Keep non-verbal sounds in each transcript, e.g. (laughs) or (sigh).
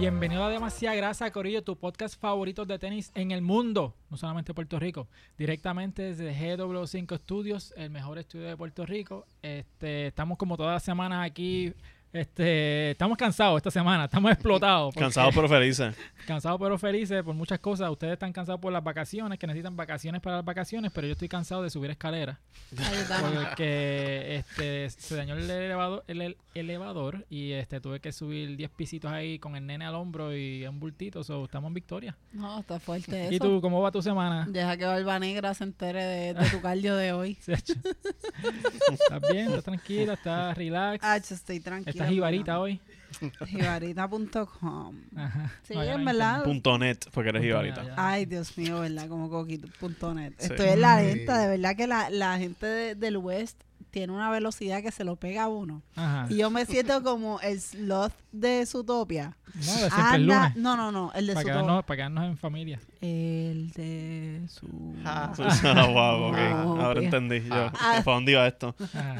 Bienvenido a Demasiada Grasa, Corillo, tu podcast favorito de tenis en el mundo, no solamente Puerto Rico. Directamente desde GW5 Studios, el mejor estudio de Puerto Rico. Este, estamos como todas las semanas aquí. Este, estamos cansados esta semana, estamos explotados. Cansados pero felices. (laughs) Cansados pero felices por muchas cosas. Ustedes están cansados por las vacaciones, que necesitan vacaciones para las vacaciones, pero yo estoy cansado de subir escaleras. Porque (laughs) este, se dañó el elevador, el, el- elevador y este tuve que subir 10 pisitos ahí con el nene al hombro y un bultito. So, estamos en victoria. No, está fuerte eso. ¿Y tú, cómo va tu semana? Deja que Barba Negra se entere de, de tu cardio de hoy. (laughs) ¿Estás bien? ¿Estás tranquila? ¿Estás relax? Ah, yo estoy tranquila. ¿Estás jibarita hoy? (laughs) Jibarita.com. Sí, No, en verdad. Punto net, porque eres Punto jibarita. net. Ay, Dios mío, ¿verdad? Como coquito.net. Sí. Estoy en la lenta, de verdad que la, la gente de- del West tiene una velocidad que se lo pega a uno. Ajá. Y yo me siento como el sloth de Zootopia. No, de siempre el Anda- lunes. no, no, no, el de Para Zootopia. quedarnos, para quedarnos en familia. El de su... (laughs) Ah, wow, Ahora entendí. Yo, Ah. ¿Para dónde iba esto? (laughs) Ajá.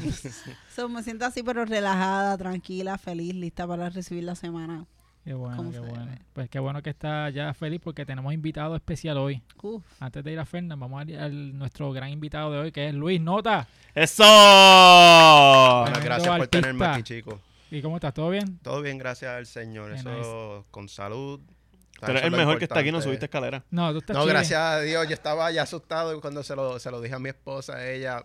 So, me siento así, pero relajada, tranquila, feliz, lista para recibir la semana. Qué bueno, ¿Cómo qué bueno. Pues qué bueno que está ya feliz porque tenemos invitado especial hoy. Uf. Antes de ir a Fernan, vamos a ir al nuestro gran invitado de hoy, que es Luis Nota. ¡Eso! Bueno, gracias por artista. tenerme aquí, chicos. ¿Y cómo estás? ¿Todo bien? Todo bien, gracias al Señor. Qué Eso con salud. Tú eres el mejor que está aquí, no importante. subiste escalera. No, tú estás No, chile. gracias a Dios. Yo estaba ya asustado cuando se lo, se lo dije a mi esposa. Ella,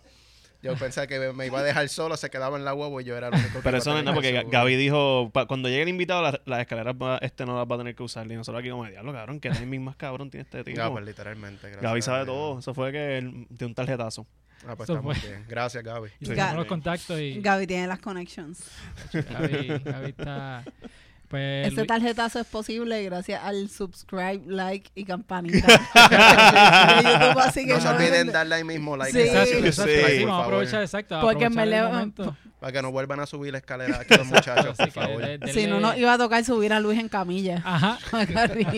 yo pensé que me iba a dejar solo, se quedaba en la huevo y yo era el único que Pero eso no es nada, porque. Gaby dijo, pa- cuando llegue el invitado, las, escaleras va- este no las va a tener que usar. Y nosotros aquí como, diablo, cabrón, que timing más cabrón tiene este tipo. Ya, pues literalmente. gracias Gaby sabe todo. Eso fue que él dio un tarjetazo. Ah, pues Eso estamos fue. bien. Gracias, Gaby. Y Sí. tenemos Ga- los contactos y Gaby tiene las connections. Gaby, Gaby está... Pues, Ese Luis- tarjetazo es posible gracias al subscribe, like y campanita de (laughs) YouTube, así que No se olviden de- darle ahí mismo like. Sí. Exacto, Suscribe, exacto. Sí. Sí, por vamos a aprovechar, exacto. Porque me leo-. Para que no vuelvan a subir la escalera aquí los muchachos, por favor. de- denle- Si no, nos iba a tocar subir a Luis en camilla. Ajá. (laughs) Acá arriba.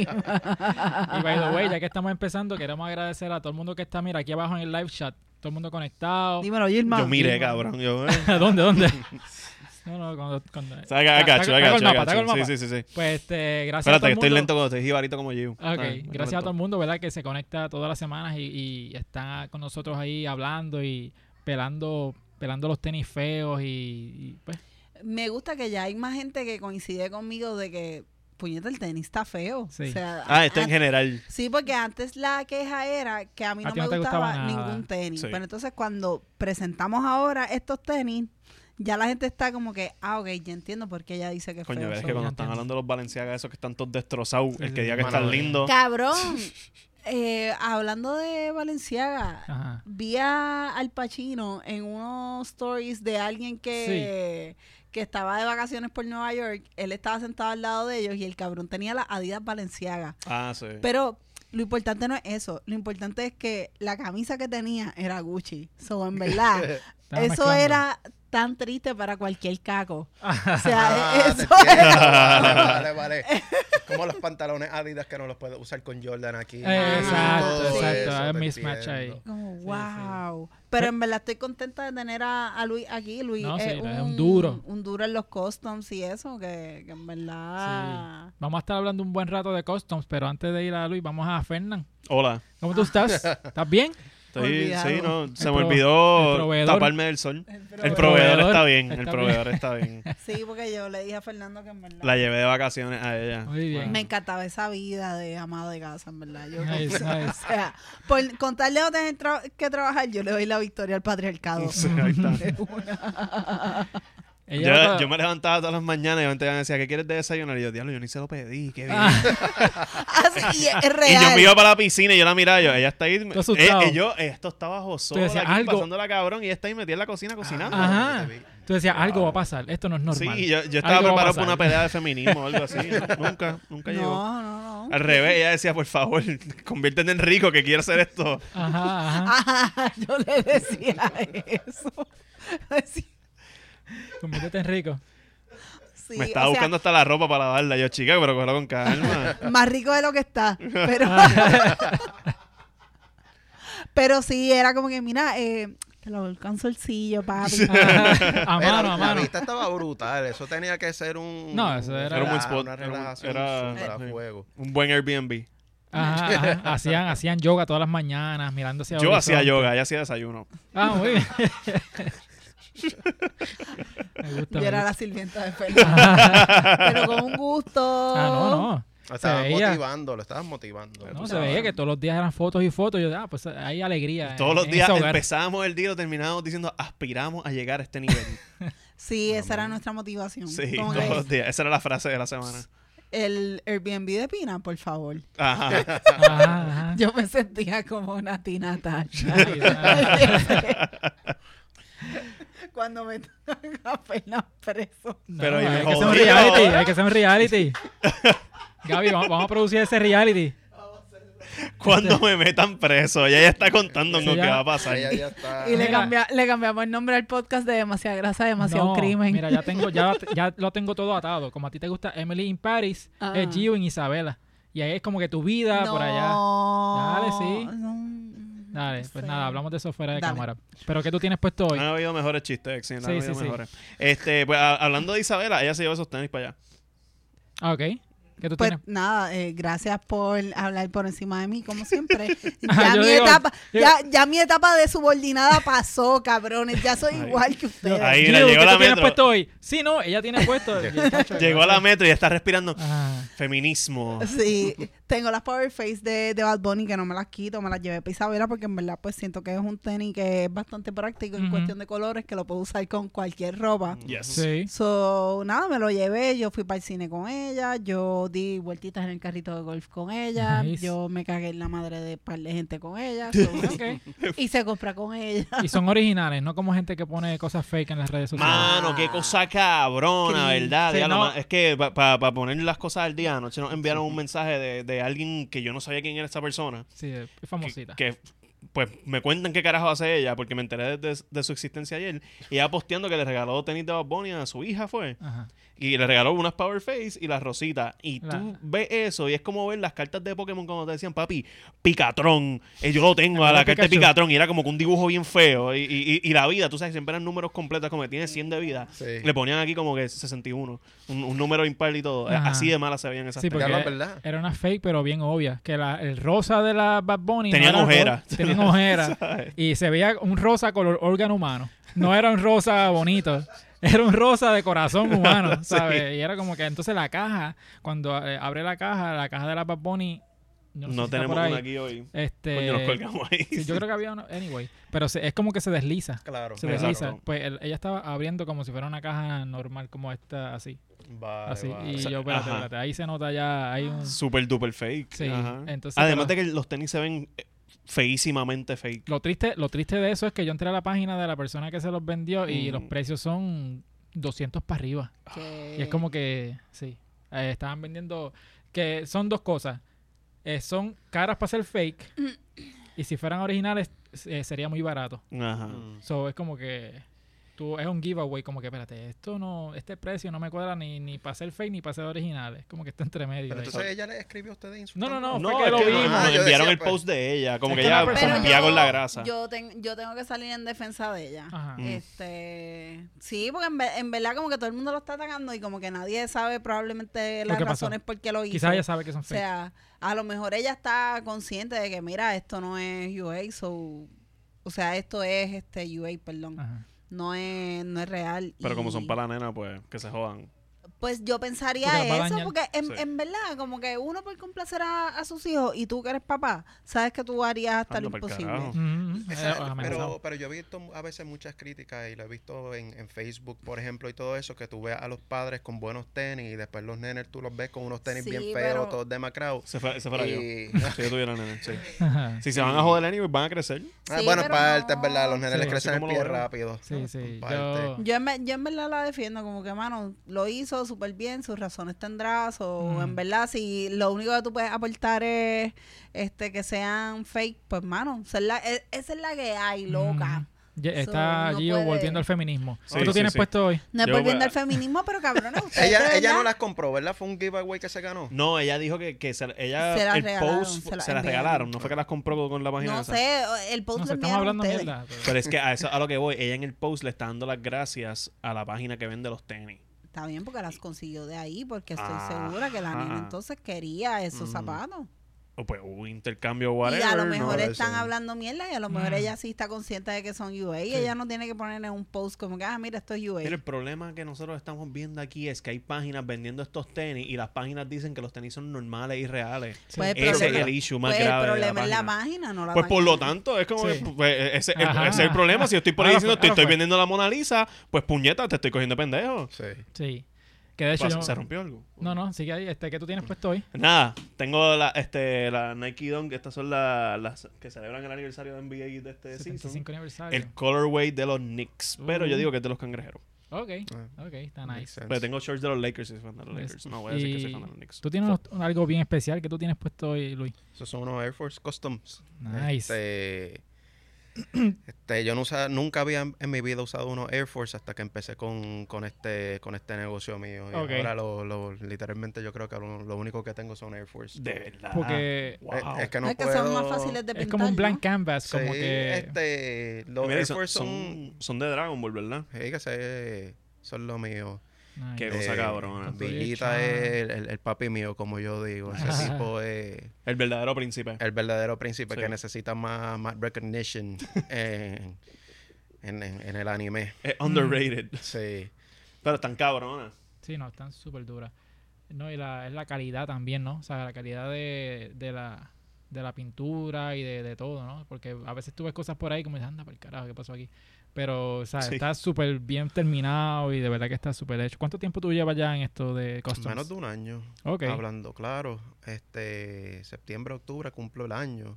Y by the way, ya que estamos empezando, queremos agradecer a todo el mundo que está, mira, aquí abajo en el live chat. Todo el mundo conectado. Dímelo, Gilma. Yo miré, sí, cabrón. Yo, (laughs) eh. ¿Dónde, dónde? No, no, cuando... cuando O sea, I got you, I Te hago got el you, I mapa, got te hago el you. mapa. Sí, sí, sí. Pues, este, gracias a Espérate, todo que el estoy lento cuando estoy jibarito como yo. Ok, Ah, gracias a todo el mundo, ¿verdad? Que se conecta todas las semanas y, y está con nosotros ahí hablando y pelando, pelando los tenis feos y, y, pues... Me gusta que ya hay más gente que coincide conmigo de que, puñeta, el tenis está feo. Sí. O sea, Ah, esto en general. Sí, porque antes la queja era que a mí A no me no gustaba, ningún tenis. Sí. Pero entonces cuando presentamos ahora estos tenis, ya la gente está como que, ah, ok, ya entiendo por qué ella dice que es Coño, feo. es que cuando entiendo. están hablando de los Valenciagas, esos que están todos destrozados, Sí, el que sí, diga que están Mano, lindos. Cabrón, (laughs) eh, hablando de Valenciaga, Ajá. vi a Al Pacino en unos stories de alguien que, que estaba de vacaciones por Nueva York. Él estaba sentado al lado de ellos y el cabrón tenía las Adidas Valenciaga. Ah, sí. Pero lo importante no es eso. Lo importante es que la camisa que tenía era Gucci. So, en verdad, (laughs) eso mezclando. era tan triste para cualquier caco. O (laughs) Ah, sea, (laughs) te eso era... vale, vale, vale. Como los pantalones Adidas que no los puedes usar con Jordan aquí. Eh, exacto, Todo exacto, eso, hay te mismatch ahí. Como, Sí, wow. Pero en verdad estoy contenta de tener a, a Luis aquí. Luis No, sí, es, es un duro. Un duro en los customs y eso, que, que en verdad... Vamos a estar hablando un buen rato de customs, pero antes de ir a Luis, vamos a Fernán. Hola. ¿Cómo tú estás? (laughs) ¿Estás bien? Estoy, sí, no, se me el olvidó taparme del sol. El proveedor. está bien, está el bien. proveedor está bien. (laughs) Sí, porque yo le dije a Fernando que en verdad... La llevé de vacaciones a ella. Muy bien. Me encantaba esa vida de amado de casa, en verdad. Yo, Nice, (laughs) o nice. sea, por contarle no tener tra- que trabajar, yo le doy la victoria al patriarcado. Sí, ahí está. (laughs) Ella- Yo, yo me levantaba todas las mañanas y antes me decía, ¿qué quieres de desayunar? Y yo, diablo, yo ni se lo pedí, qué bien. Ah, (laughs) Así, y es (laughs) y real. yo me iba para la piscina y yo la miraba, yo, ella está ahí. Asustado. eh, y yo, esto estaba decías, aquí, algo- pasándola cabrón, y ella está ahí metida en la cocina cocinando. Ajá. Tú decías, algo va a pasar. Esto no es normal. Sí, yo, yo estaba preparado para una pelea de feminismo o algo así. No, (laughs) nunca, nunca llegó. No, no, no. Al revés, ella decía, por favor, conviértete en rico que quiero hacer esto. Ajá, ajá. Ajá, yo le decía eso. Sí, (laughs) Conviértete en rico. sí, me estaba sea, buscando hasta la ropa para lavarla. Yo, chica, pero cógelo con calma. (laughs) Más rico de lo que está. (laughs) Pero, pero sí, era como que, mira, eh, Que lo volcán solcillo, papi. a Pero mano, a la mano. vista estaba brutal. Eso tenía que ser un. No, eso era- Era un buen spot, Una era un- relajación era- sí. fuego. Un buen Airbnb. Ajá, ajá. Hacían, hacían yoga todas las mañanas, mirando hacia Yo hacía yoga, ella hacía desayuno. Ah, muy bien. Me gusta. Yo era la sirvienta de Fernando. (laughs) Pero con un gusto. Ah, no, no. Lo Estabas veía. motivando, lo estabas motivando. No, se sabes. veía que todos los días eran fotos y fotos. Yo, ah, pues hay alegría. Todos en- los en días empezábamos el día y lo terminábamos diciendo aspiramos a llegar a este nivel. (laughs) Sí, esa era nuestra motivación. Sí, todos que los días. Esa era la frase de la semana. el Airbnb de Pina, por favor. Ajá. (laughs) Ajá, ajá. Yo me sentía como una Tina Tasha. (laughs) Cuando me a Fernando preso. No, Pero, hay que hacer un reality, hay que hacer un reality. (laughs) Gaby, vamos, vamos a producir ese reality. Cuando me metan preso, ella ya está contando lo que va a pasar. Ella ya está. Y le, Mira. cambia- le cambiamos el nombre al podcast de Demasiada Grasa, Demasiado No, Crimen. Mira, ya tengo, ya, (laughs) ya lo tengo todo atado. Como a ti te gusta Emily in Paris, Ah. es Gio en Isabela. Y ahí es como que tu vida por allá. Dale, sí. No. Dale, pues Sí. nada, hablamos de eso fuera de Dale. cámara. Pero ¿qué tú tienes puesto hoy? Han habido mejores chistes, Exin, han Sí, habido sí, sí. mejores. Este, pues a- hablando de Isabela, ella se llevó esos tenis para allá. Ah, ok. ¿Qué tú Pues tienes? nada, eh, gracias por hablar por encima de mí, como siempre. (laughs) Ya, yo mi, digo- etapa, yo- ya, ya mi etapa de subordinada pasó, cabrones. Ya soy Ay. igual que ustedes. Ahí, mira, llegó ¿qué la tú tienes metro. puesto hoy? Sí, no, ella tiene puesto. (laughs) Llegó a la metro y está respirando Ah, feminismo. Sí, tengo las Power Face de, de Bad Bunny que no me las quito, me las llevé para Isabela porque en verdad pues siento que es un tenis que es bastante práctico en cuestión de colores que lo puedo usar con cualquier ropa. Yes. sí. So, nada, me lo llevé, yo fui para el cine con ella, yo di vueltitas en el carrito de golf con ella, Nice. yo me cagué en la madre de par de gente con ella, (laughs) so, y se compra con ella. Y son originales, no como gente que pone cosas fake en las redes sociales. Mano, qué cosa cabrona. ¿verdad? Sí, no. Es que para poner las cosas al día, anoche nos enviaron un mensaje de, de alguien que yo no sabía quién era esa persona. Sí, es que- famosita. Que, pues me cuentan qué carajo hace ella, porque me enteré de, de- de su existencia ayer. Y ella posteando que le regaló tenis de Bad Bunny a su hija, fue. Ajá. Y le regaló unas Power Face y las rositas. Y La- tú ves eso y es como ver las cartas de Pokémon cuando te decían, papi, Picatron. Eh, yo lo tengo a la carta de. Picatron y era como que un dibujo bien feo. Y, y- y la vida, tú sabes, siempre eran números completos, como que tiene 100 de vida. Sí. Le ponían aquí como que 61. Un, un número impar y todo. Ajá. Así de malas se veían esas Sí, porque verdad. era una fake, pero bien obvia. Que la, el rosa de la Bad Bunny. Tenían no era ojeras. (laughs) ¿Sabes? y se veía un rosa color órgano humano. No era un rosa bonito. Era un rosa de corazón humano, (laughs) ¿sabes? Y era como que entonces la caja, cuando eh, abre la caja, la caja de la Bad Bunny. No, sé si está tenemos por ahí, una aquí hoy. Este, Coño, nos colgamos ahí. sí, yo creo que había uno, anyway. Pero se- es como que se desliza. Claro. Se desliza. Pues él- ella estaba abriendo como si fuera una caja normal, como esta, así. Vale, así. vale. Y O sea, yo, espérate, espérate, ahí se nota ya, hay un... Super duper fake. Sí, Ajá. entonces, Además pero- de que los tenis se ven eh, feísimamente fake. Lo triste, lo triste de eso es que yo entré a la página de la persona que se los vendió y Mm. los precios son 200 para arriba. Y es como que, sí, eh, estaban vendiendo, que son dos cosas. Eh, son caras para ser fake y si fueran originales eh, sería muy barato. Ajá. Mm. So, es como que tú, es un giveaway, como que, espérate, esto no, este precio no me cuadra ni, ni para ser fake ni para ser originales. Como que está entre medio. Pero ahí. entonces ella le escribió a ustedes No, no, no, No, fue que es lo que vimos. nos Ah, enviaron decía, el pues- post de ella. Como Es que que ella zombía con la grasa. Yo, ten- yo tengo que salir en defensa de ella. Ajá. Mm. Este, sí, porque en, ve- en verdad como que todo el mundo lo está atacando y como que nadie sabe probablemente las razones por qué lo hizo. Quizás ella sabe que son O fake. sea, a lo mejor ella está consciente de que mira, esto no es UA, so, o sea, esto es este UA, perdón. Ajá. No es no es real. Pero como son para la nena, pues que se jodan. Pues yo pensaría Porque eso, porque en, Sí. en verdad, como que uno por complacer a, a sus hijos y tú que eres papá, sabes que tú harías hasta lo imposible. Ujú, Esa- eh, pero, pero yo he visto a veces muchas críticas y lo he visto en, en Facebook, por ejemplo, y todo eso, que tú ves a los padres con buenos tenis y después los nenes tú los ves con unos tenis Sí, bien feos, pero- todos demacrados. Se, fue, se fuera yo. Y- (laughs) Si yo tuviera nene, sí. (laughs) (laughs) Si se van a joder anyway, van a crecer. Ah, Sí, bueno, parte, es no. verdad, los nenes Sí, les crecen el pie rápido. Sí, sí. Yo, Yo en, yo en verdad la defiendo, como que, mano, lo hizo súper bien, sus razones tendrás, o Mm. en verdad, si lo único que tú puedes aportar es este que sean fake, pues, mano, esa es la, e- esa es la que hay, loca. So, está no Gio volviendo al feminismo. Sí, ¿Qué tú sí, tienes sí. puesto hoy? No es volviendo al feminismo, pero (laughs) ustedes Ella, ella no las compró, ¿verdad? Fue un giveaway que se ganó. No, ella dijo que, que se, ella Se el post se se, las regalaron, no fue que las compró con la página No esa. sé, el post No lo estamos hablando ustedes. mierda. pero- Pero es que a eso a lo que voy, ella en el post le está dando las gracias a la página que vende los tenis. Está bien porque las consiguió de ahí, porque estoy Ajá. segura que la nena entonces quería esos Mm. zapatos. O pues un intercambio y whatever. a lo mejor están ser. hablando mierda y a lo mejor Mm. ella sí está consciente de que son UA y ella no tiene que poner en un post como que, ah, mira, esto es UA. Mira, el problema que nosotros estamos viendo aquí es que hay páginas vendiendo estos tenis y las páginas dicen que los tenis son normales y reales. Pues el Ese es el issue más pues grave. el problema es la página. página, no la Pues por lo tanto, es como Sí. que, pues, ese, Ajá. ese es el problema. Si yo estoy por ahí diciendo, te estoy pues. vendiendo la Mona Lisa, pues puñeta, te estoy cogiendo de pendejo. Sí. Sí. Que de hecho yo... ¿Se rompió algo? No, no, sigue ahí. Este, ¿Qué tú tienes puesto hoy? Nada, tengo la, este, la Nike Dunk, estas son la- las que celebran el aniversario de NBA de este season. 75 aniversario. El colorway de los Knicks, pero yo Uh. digo que es de los cangrejeros. Ok, Ah, ok, está nice. Pero tengo shorts de los Lakers y soy fan de los Pues, Lakers. No voy a decir que soy fan de los Knicks. Tú tienes unos- algo bien especial que tú tienes puesto hoy, Luis. Esos son unos Air Force Customs. Nice. Este, este, yo no nunca había en, mi vida usado unos Air Force hasta que empecé con, con este con este negocio mío. Y ahora lo, lo- literalmente yo creo que lo, lo único que tengo son Air Force. De verdad. Porque Wow. Es, es que no es que puedo... son más fáciles de pintar. es como un blank ¿no? canvas, como Sí, que... este, los Mira, Air son, Force son... son, son de Dragon Ball, ¿verdad? sí, que se- son lo mío. Nice. Qué cosa Eh, cabrona. Villita es el, el- el papi mío, como yo digo. Ese (laughs) tipo es El verdadero príncipe. el verdadero príncipe Sí. que necesita más, más recognition (laughs) en, en- en- en el anime. Es underrated. Sí. Pero están cabronas. Sí, no, están súper duras. No, y la, es la calidad también, ¿no? O sea, la calidad de, de la de la pintura y de, de todo, ¿no? Porque a veces tú ves cosas por ahí como dices, anda para el carajo, ¿qué pasó aquí? Pero, o sea, Sí. está súper bien terminado y de verdad que está súper hecho. ¿Cuánto tiempo tú llevas ya en esto de customs? Menos de un año. Ok. Hablando claro. Este, septiembre, octubre cumplo el año.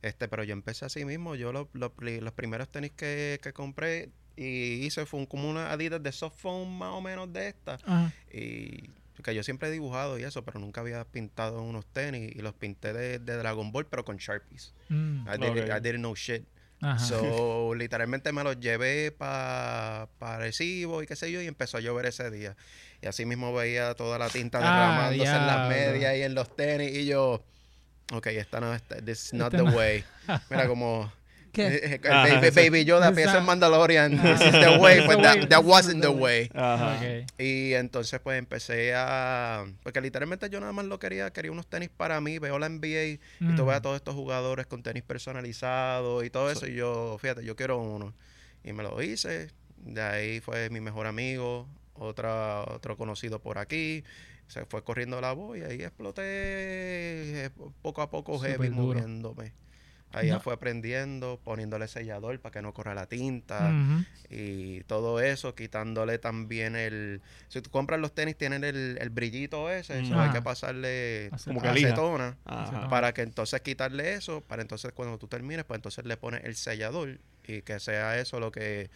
Este, pero yo empecé así mismo. Yo lo- los primeros tenis que, que compré y hice fue un- como una Adidas de soft foam más o menos de esta. Ajá. Y que yo siempre he dibujado y eso, pero nunca había pintado unos tenis y los pinté de, de Dragon Ball, pero con Sharpies. Mm. I, did. I didn't know shit. Ajá. So, (laughs) literalmente me los llevé para pa Recibo y qué sé yo, y empezó a llover ese día. Y así mismo veía toda la tinta Ah, derramándose en las medias y en los tenis, y yo, ok, esta no, esta, this is not the way. (laughs) Mira como... ¿Qué? eh, eh, baby, baby Yoda, Esa- piensa en Mandalorian. This is the way, but that, wasn't the way. Ajá. Y entonces pues empecé a... Porque literalmente yo nada más lo quería, quería unos tenis para mí, veo la NBA y tú Mm. ves a todos estos jugadores con tenis personalizados y todo eso y yo, fíjate, yo quiero uno. Y me lo hice, de ahí fue mi mejor amigo, otra, otro conocido por aquí, se fue corriendo la voz y ahí exploté eh, poco a poco heavy duro. moviéndome. Ahí ya fue aprendiendo, poniéndole sellador para que no corra la tinta y todo eso, quitándole también el... Si tú compras los tenis, tienen el, el brillito ese, eso Ajá. hay que pasarle. Como que lija. acetona Ajá. Acetona. para que entonces quitarle eso, para entonces cuando tú termines, pues entonces le pones el sellador y que sea eso lo que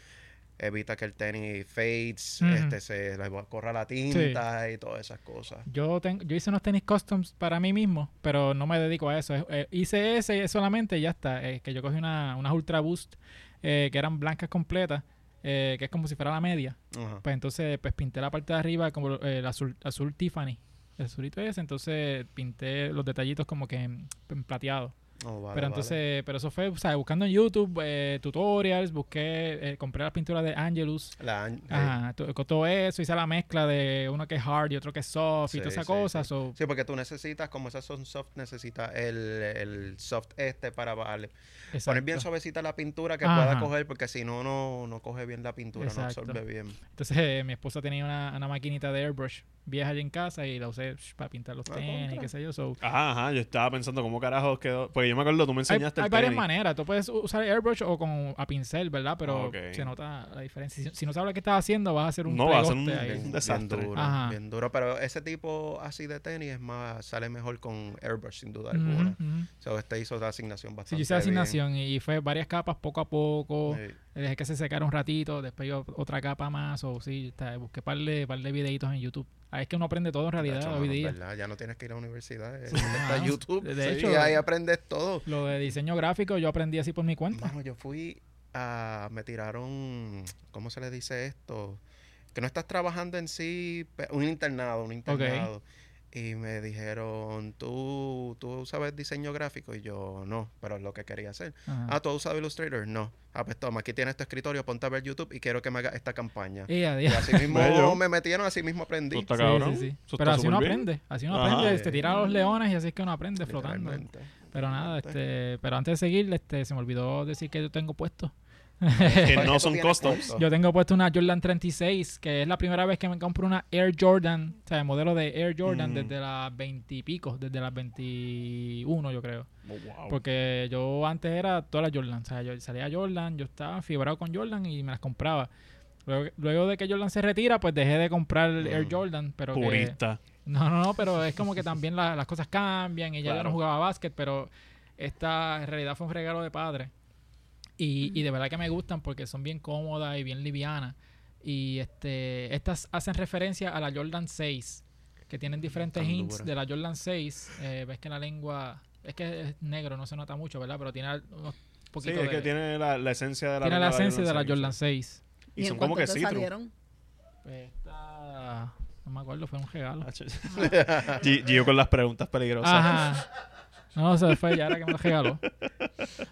evita que el tenis fades, este se le corra la tinta y todas esas cosas. Yo, tengo, yo hice unos tenis customs para mí mismo, pero no me dedico a eso. Eh, eh, hice ese solamente y ya está. Es que yo cogí una, unas Ultra Boost eh, que eran blancas completas, eh, que es como si fuera la media. Pues entonces pues pinté la parte de arriba como eh, el azul, azul Tiffany. El azulito ese, entonces pinté los detallitos como que en, en plateado. Oh, vale, pero vale. entonces, pero eso fue, o sea, buscando en YouTube eh, tutorials, busqué, eh, compré las pinturas de Angelus. La an- Ajá, con todo eso hice la mezcla de uno que es hard y otro que es soft y toda esa sí, cosa. sí. so- Sí, porque tú necesitas, como esas son soft, necesitas el, el soft este para bajarle. Poner exacto. bien suavecita la pintura que Ajá. pueda coger, porque si no, no, no coge bien la pintura, Exacto. no absorbe bien. Entonces eh, mi esposa tenía una, una maquinita de airbrush vieja allí en casa y la usé sh, para pintar los Ah, tenis qué sé yo. So, Ajá, ajá, yo estaba pensando cómo carajos quedó. Porque yo me acuerdo, tú me hay enseñaste hay el varias tenis. maneras. Tú puedes usar airbrush o con a pincel, ¿verdad? Pero Ah, se nota la diferencia. Si, si no sabes lo que estás haciendo, vas a hacer un No, va a ser pregoste un- ahí. Bien, desastre. duro, Ajá. bien duro. Pero ese tipo así de tenis es más, sale mejor con airbrush, sin duda alguna. ujú. So, este hizo la asignación Sí, bastante yo hice bien. asignación y fue varias capas poco a poco. Sí. Dejé que se secara un ratito, después yo otra capa más. O sí, está, busqué par de, par de videitos en YouTube. Ah, es que uno aprende todo en realidad Tacho, hoy día. ¿verdad? Ya no tienes que ir a la universidad. eh, Sí, (laughs) está no, YouTube. de sí, hecho- ahí aprendes todo. Lo de diseño gráfico yo aprendí así por mi cuenta. Mano, yo fui ah, me tiraron, ¿cómo se le dice esto? Que no estás trabajando en sí, un internado, un internado. Y me dijeron, ¿tú, ¿tú sabes diseño gráfico? Y yo, no, pero es lo que quería hacer. Ajá. Ah, ¿tú has usado Illustrator? No. Ah, pues toma, aquí tienes tu escritorio, ponte a ver YouTube y quiero que me haga esta campaña. Y a Y así mismo Bello. me metieron, así mismo aprendí. Tú estás Sí, sí, sí. Pero está así uno bien. aprende, así uno Ajá. aprende, te tira a los leones y así es que uno aprende flotando. Pero nada, este, pero antes de seguir, este, se me olvidó decir que yo tengo puesto. (laughs) Que no son costo. Yo tengo puesto una Jordan 36, que es la primera vez que me compro una Air Jordan, o sea, el modelo de Air Jordan Mm. desde las 20 y pico, desde las 21 yo creo. Oh, wow. Porque yo antes era toda la Jordan, o sea, yo salía Jordan, yo estaba fibrado con Jordan y me las compraba. Luego, luego de que Jordan se retira, pues dejé de comprar el Air Mm. Jordan, pero que, no, no, no, pero es como que también la- las cosas cambian y ya no jugaba básquet, pero esta en realidad fue un regalo de padre. Y, y de verdad que me gustan porque son bien cómodas y bien livianas. Y este estas hacen referencia a la Jordan 6, que tienen diferentes Tan hints dura. de la Jordan 6. Eh, ves que la lengua, es que es negro, no se nota mucho, ¿verdad? Pero tiene unos Sí, poquitos es que de- tiene la, la esencia de la tiene la esencia de la seis, Jordan sí. 6. Y en son como que sí? Pues esta, no me acuerdo, fue un regalo. (laughs) Gio con las preguntas peligrosas. Ajá. (laughs) No, se fue ya, era que me lo regaló.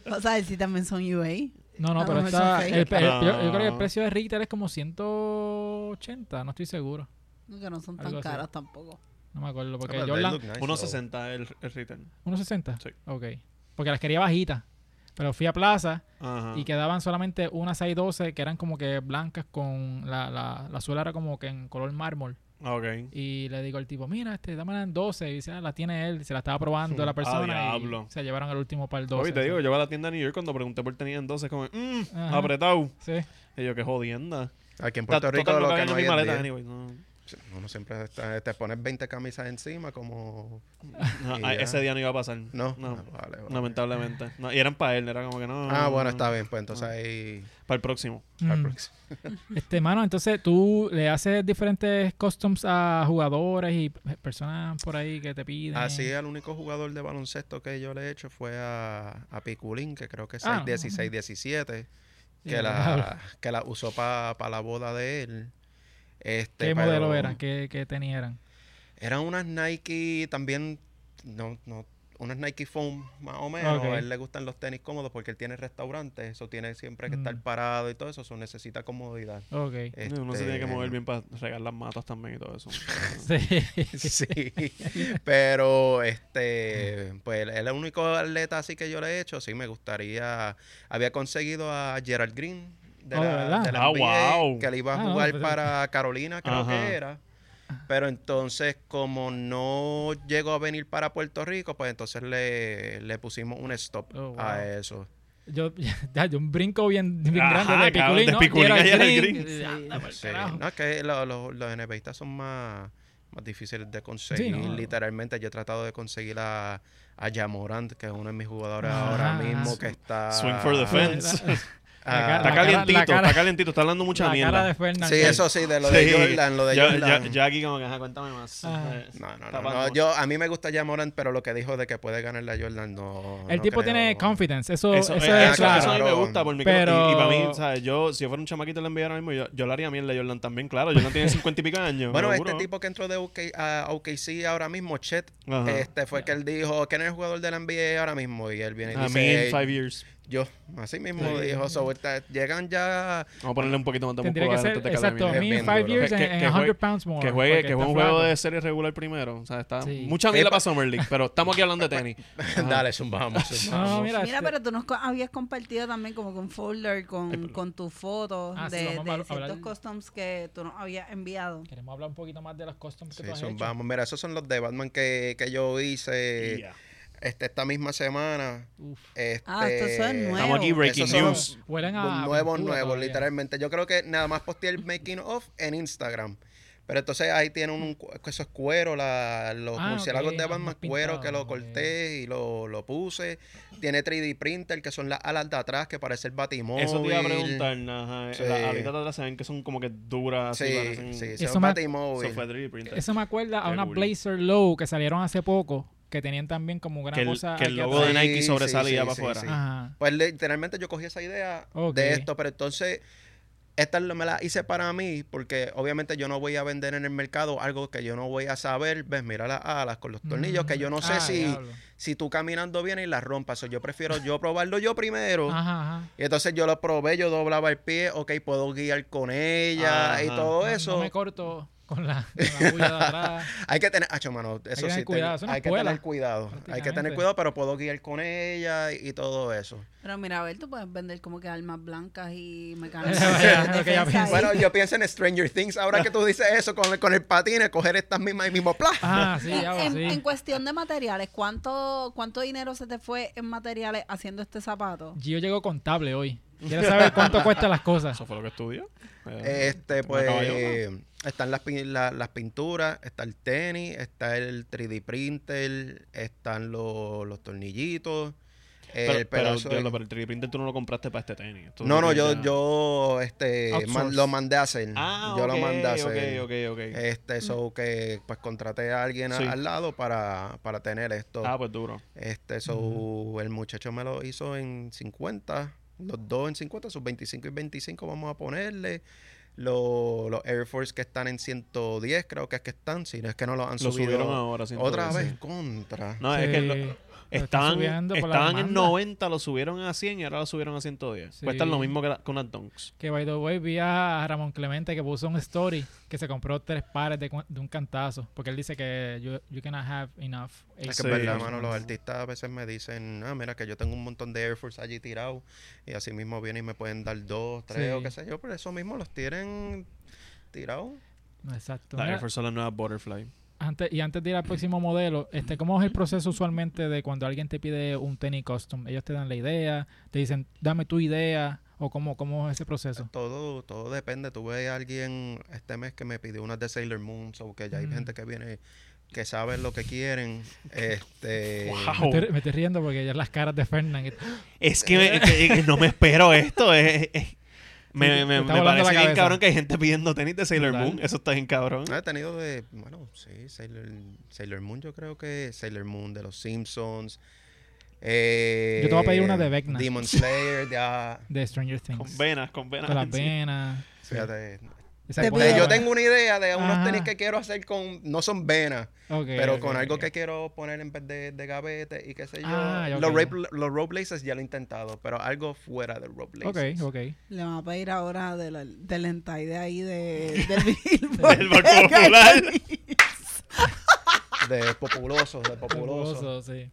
Vas a si también son UA. No, no, pero está. el yo, yo creo que el precio de retail es como 180, no estoy seguro. Que no son tan así. caras tampoco. No me acuerdo, porque Ah, look nice, though. 1.60 el, el return. 160. Sí. Ok. Porque las quería bajitas. Pero fui a Plaza Ajá. y quedaban solamente unas 612 que eran como que blancas con. La, la, la suela era como que en color mármol. Ok. Y le digo al tipo, mira, este, dámela en 12. Y dice, ah, la tiene él. Se la estaba probando la (laughs) persona. y diablo. se llevaron el último par 12. Oye, te digo, yo iba a la tienda de New York cuando pregunté por tenían 12, como, mmm, apretado. Sí. Y yo, qué jodienda. Aquí en Puerto Rico lo que no en hay maleta, 10. anyway, no. Uno siempre está- te pones 20 camisas encima como... No, a- ese día no iba a pasar. No, No, Ah, vale, vale. lamentablemente. No, y eran para él, era como que no. Ah, bueno, no, está bien, pues entonces ahí... Para el próximo. Mm. próximo. (laughs) Este, mano, entonces tú le haces diferentes customs a jugadores y pe- personas por ahí que te piden. Así el único jugador de baloncesto que yo le he hecho fue a, a Piculín, que creo que es Ah, 16, 17, que, la, que la usó para la boda de él. Este, ¿Qué pero modelo eran? ¿Qué, qué tenis eran? Eran unas Nike también, no, no, unas Nike Foam más o menos. A él le gustan los tenis cómodos porque él tiene restaurante, eso tiene siempre que estar Mm. parado y todo eso, eso necesita comodidad. Ok. Uno se tiene que Este, mover bien para regar las matas también y todo eso. (laughs) Sí. (laughs) Sí, pero este, pues él es el único atleta así que yo le he hecho. Sí, me gustaría. Había conseguido a Gerald Green de Oh, ¿de la, de la Ah, NBA, wow. que le iba a Ah, no, jugar pues, para Carolina, creo Ajá. que era. Pero entonces, como no llegó a venir para Puerto Rico, pues entonces le, le pusimos un stop Oh, wow. a eso. Yo, (laughs) ya, yo un brinco bien, bien Ajá, grande de Piculín, de ¿no? Piculín a Gerald Gerald Green. Anda Sí, carajo. No, es que lo- lo- los NBAistas son más, más difíciles de conseguir. no. Literalmente, yo he tratado de conseguir a, a Jamorant, que es uno de mis jugadores Ajá. ahora mismo, que está... Swing for the fence. (laughs) Ah, cara- Está calientito, cara- está calientito, está hablando mucha la mierda. cara de Fernández. Sí, eso sí, de lo de Sí. Jordan, lo de ya, Jordan. ya, ya aquí como que, ajá, cuéntame más. Eh, No, no, no, Yo, a mí me gusta Jamorant, pero lo que dijo de que puede ganar la Jordan, no El no tipo creo. tiene confidence, eso, Eso, eso, eh, es eso- claro. eso a mí me gusta por mi Pero- y, y para mí, ¿sabes? Yo, si yo fuera un chamaquito le enviara ahora mismo, yo, yo le haría mierda a Jordan también, claro. Jordan tiene 50 y pico años. Bueno, este tipo que entró de a OKC ahora mismo, Chet, Ajá. este fue que él dijo, ¿quién es el jugador de la NBA ahora mismo? Y él viene y A dice, mí en "Hey, 5 years. Yo, así mismo Sí. dijo, so, está- llegan ya Vamos a ponerle un poquito más de que músculo ser, que exacto, me in five years Que- and, que- and que 100 juegue- pounds more. Que juegue, que juegue un juego de serie regular primero. O sea, está Sí. mucha mierda para Summer League, pero estamos aquí hablando de tenis. (laughs) Dale, zumbamos, No, zumbamos. mira, Mira, este- pero tú nos co- habías compartido también como que un folder con, con tus fotos Ah, sí, de, de a hablar- ciertos customs que tú nos habías enviado. Queremos hablar un poquito más de los customs que Sí, tú has hecho. zumbamos. Mira, esos son los de Batman que, que yo hice Yeah. Este, esta misma semana. Este, Ah, estos son nuevos. Estamos aquí breaking esos news. Huelen a Nuevos, nuevos, literalmente. Yo creo que nada más posteé el making of en Instagram. Pero entonces ahí tiene un, cu- eso es cuero, la, los Ah, murciélagos ok, de más Batman, cuero que lo corté y lo, lo puse. Tiene 3D printer, que son las alas de atrás, que parece el batimóvil. Eso te iba a preguntar. Ajá. Sí. La- ahorita de atrás se ven que son como que duras. Sí, así, parecen- sí, Eso es un me- Eso batimóvil. fue 3D printer. Eso me acuerda a Qué una cool. Blazer Low que salieron hace poco. Que tenían también como una Que el, cosa. que el logo de Nike sí, sobresalía sí, para afuera. Ajá. Pues literalmente yo cogí esa idea de esto, pero entonces esta lo- me la hice para mí porque obviamente yo no voy a vender en el mercado algo que yo no voy a saber. Ves, mira las alas con los tornillos que yo no sé Ah, si, diablo. si tú caminando vienes y las rompas. O yo prefiero yo probarlo yo primero. Ajá, ajá. Y entonces yo lo probé, yo doblaba el pie, ok, puedo guiar con ella y Ajá. todo No- eso. No me corto con la, con la bulla de atrás. (laughs) Hay que tener, acho, mano, eso sí, cuidado, ten- es una hay que tener cuidado. Hay que tener cuidado, pero puedo guiar con ella y, y todo eso. Pero mira, a ver, tú puedes vender como que armas blancas y (laughs) mecánicas. Bueno, yo pienso en Stranger Things. Ahora que tú dices eso con el, con el patín, coger estas mismas y mismo ¡plá! Ah, sí, en- sí. en cuestión de materiales, ¿cuánto, ¿cuánto dinero se te fue en materiales haciendo este zapato? Gio llegó contable hoy. Quiere saber cuánto cuestan las cosas. Eso fue lo que estudió. Eh, Este, pues, están las, la- las pinturas, está el tenis, está el 3D printer, están los, los tornillitos, Pero, el pero, el 3D printer tú no lo compraste para este tenis. Esto No, no, yo, ya- yo, este, man- lo mandé a hacer. Ah, yo ok, lo mandé a hacer. Ok, ok, ok. Este, so que, pues, contraté a alguien a- al lado para, para tener esto. ah, pues duro. Este, so, el muchacho me lo hizo en 50, los dos en 50, sus 25 y 25 vamos a ponerle. Lo- los Air Force que están en 110, creo que es que están, si no es que no lo han Lo subido. subieron ahora. siento Otra que vez sí. contra. No, Sí, es que lo- estaban, estaban en demanda. 90, lo subieron a 100 y ahora lo subieron a 110. Sí. Cuestan lo mismo que, la- que unas Dunks. Que by the way vi a Ramón Clemente que puso un story que se compró tres pares de, de un cantazo. Porque él dice que you, you cannot have enough. Es que Sí. es verdad, mano, los artistas a veces me dicen, ah, mira que yo tengo un montón de Air Force allí tirados y así mismo vienen y me pueden dar dos, tres Sí. o qué sé yo, pero eso mismo los tienen tirados. No, Exacto. La Air Force son las nuevas Butterfly. Antes, y antes de ir al próximo modelo, este, ¿cómo es el proceso usualmente de cuando alguien te pide un tenis custom? Ellos te dan la idea, te dicen, dame tu idea, o cómo, cómo es ese proceso. Todo, todo depende. Tuve a alguien este mes que me pidió unas de Sailor Moon, o que ya hay Mm. gente que viene que sabe lo que quieren. Este, Wow. Me estoy, me estoy riendo porque ya las caras de Fernand. Es que, me- que- que no me espero esto. es- es- me, Sí, me, me volando parece bien cabrón que hay gente pidiendo tenis de Sailor Total. Moon. Eso está bien cabrón. he tenido de, bueno, sí, Sailor, Sailor Moon, yo creo que Sailor Moon de los Simpsons. Eh, Yo te voy a pedir una de Vecna. Demon Slayer, ya. (laughs) De Stranger Things. Con venas, con venas. Con las venas. sí. Fíjate. Te yo tengo una idea de unos Ajá. tenis que quiero hacer con, no son venas, pero con algo que quiero poner en vez de, de gavete y qué sé yo. Ah, los, rape- los rope laces ya lo he intentado, pero algo fuera de rope laces. Ok, ok. Le vamos a pedir ahora de la, del hentai de ahí de, (laughs) del Billboard. Del (laughs) Banco Popular. De populosos, de populosos. Hermoso, sí.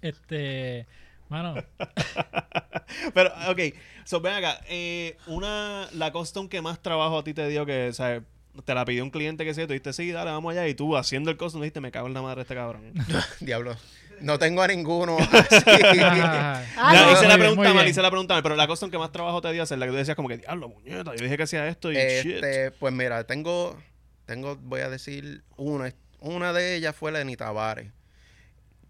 Este, mano, (laughs) Pero, ok. So, ven acá. eh, una, la custom que más trabajo a ti te dio que, o sea, te la pidió un cliente que sí, tú dijiste, sí, dale, vamos allá. Y tú haciendo el custom dijiste, me cago en la madre de este cabrón. (laughs) Diablo. No tengo a ninguno (laughs) ah, Ah, no. hice la pregunta mal, hice la pregunta mal, pero la custom que más trabajo te dio hacer, la que tú decías como que, diablo, muñeca, yo dije que hacía esto y shit. Este, pues mira, tengo, tengo, voy a decir una. Una de ellas fue Lenny Tavares.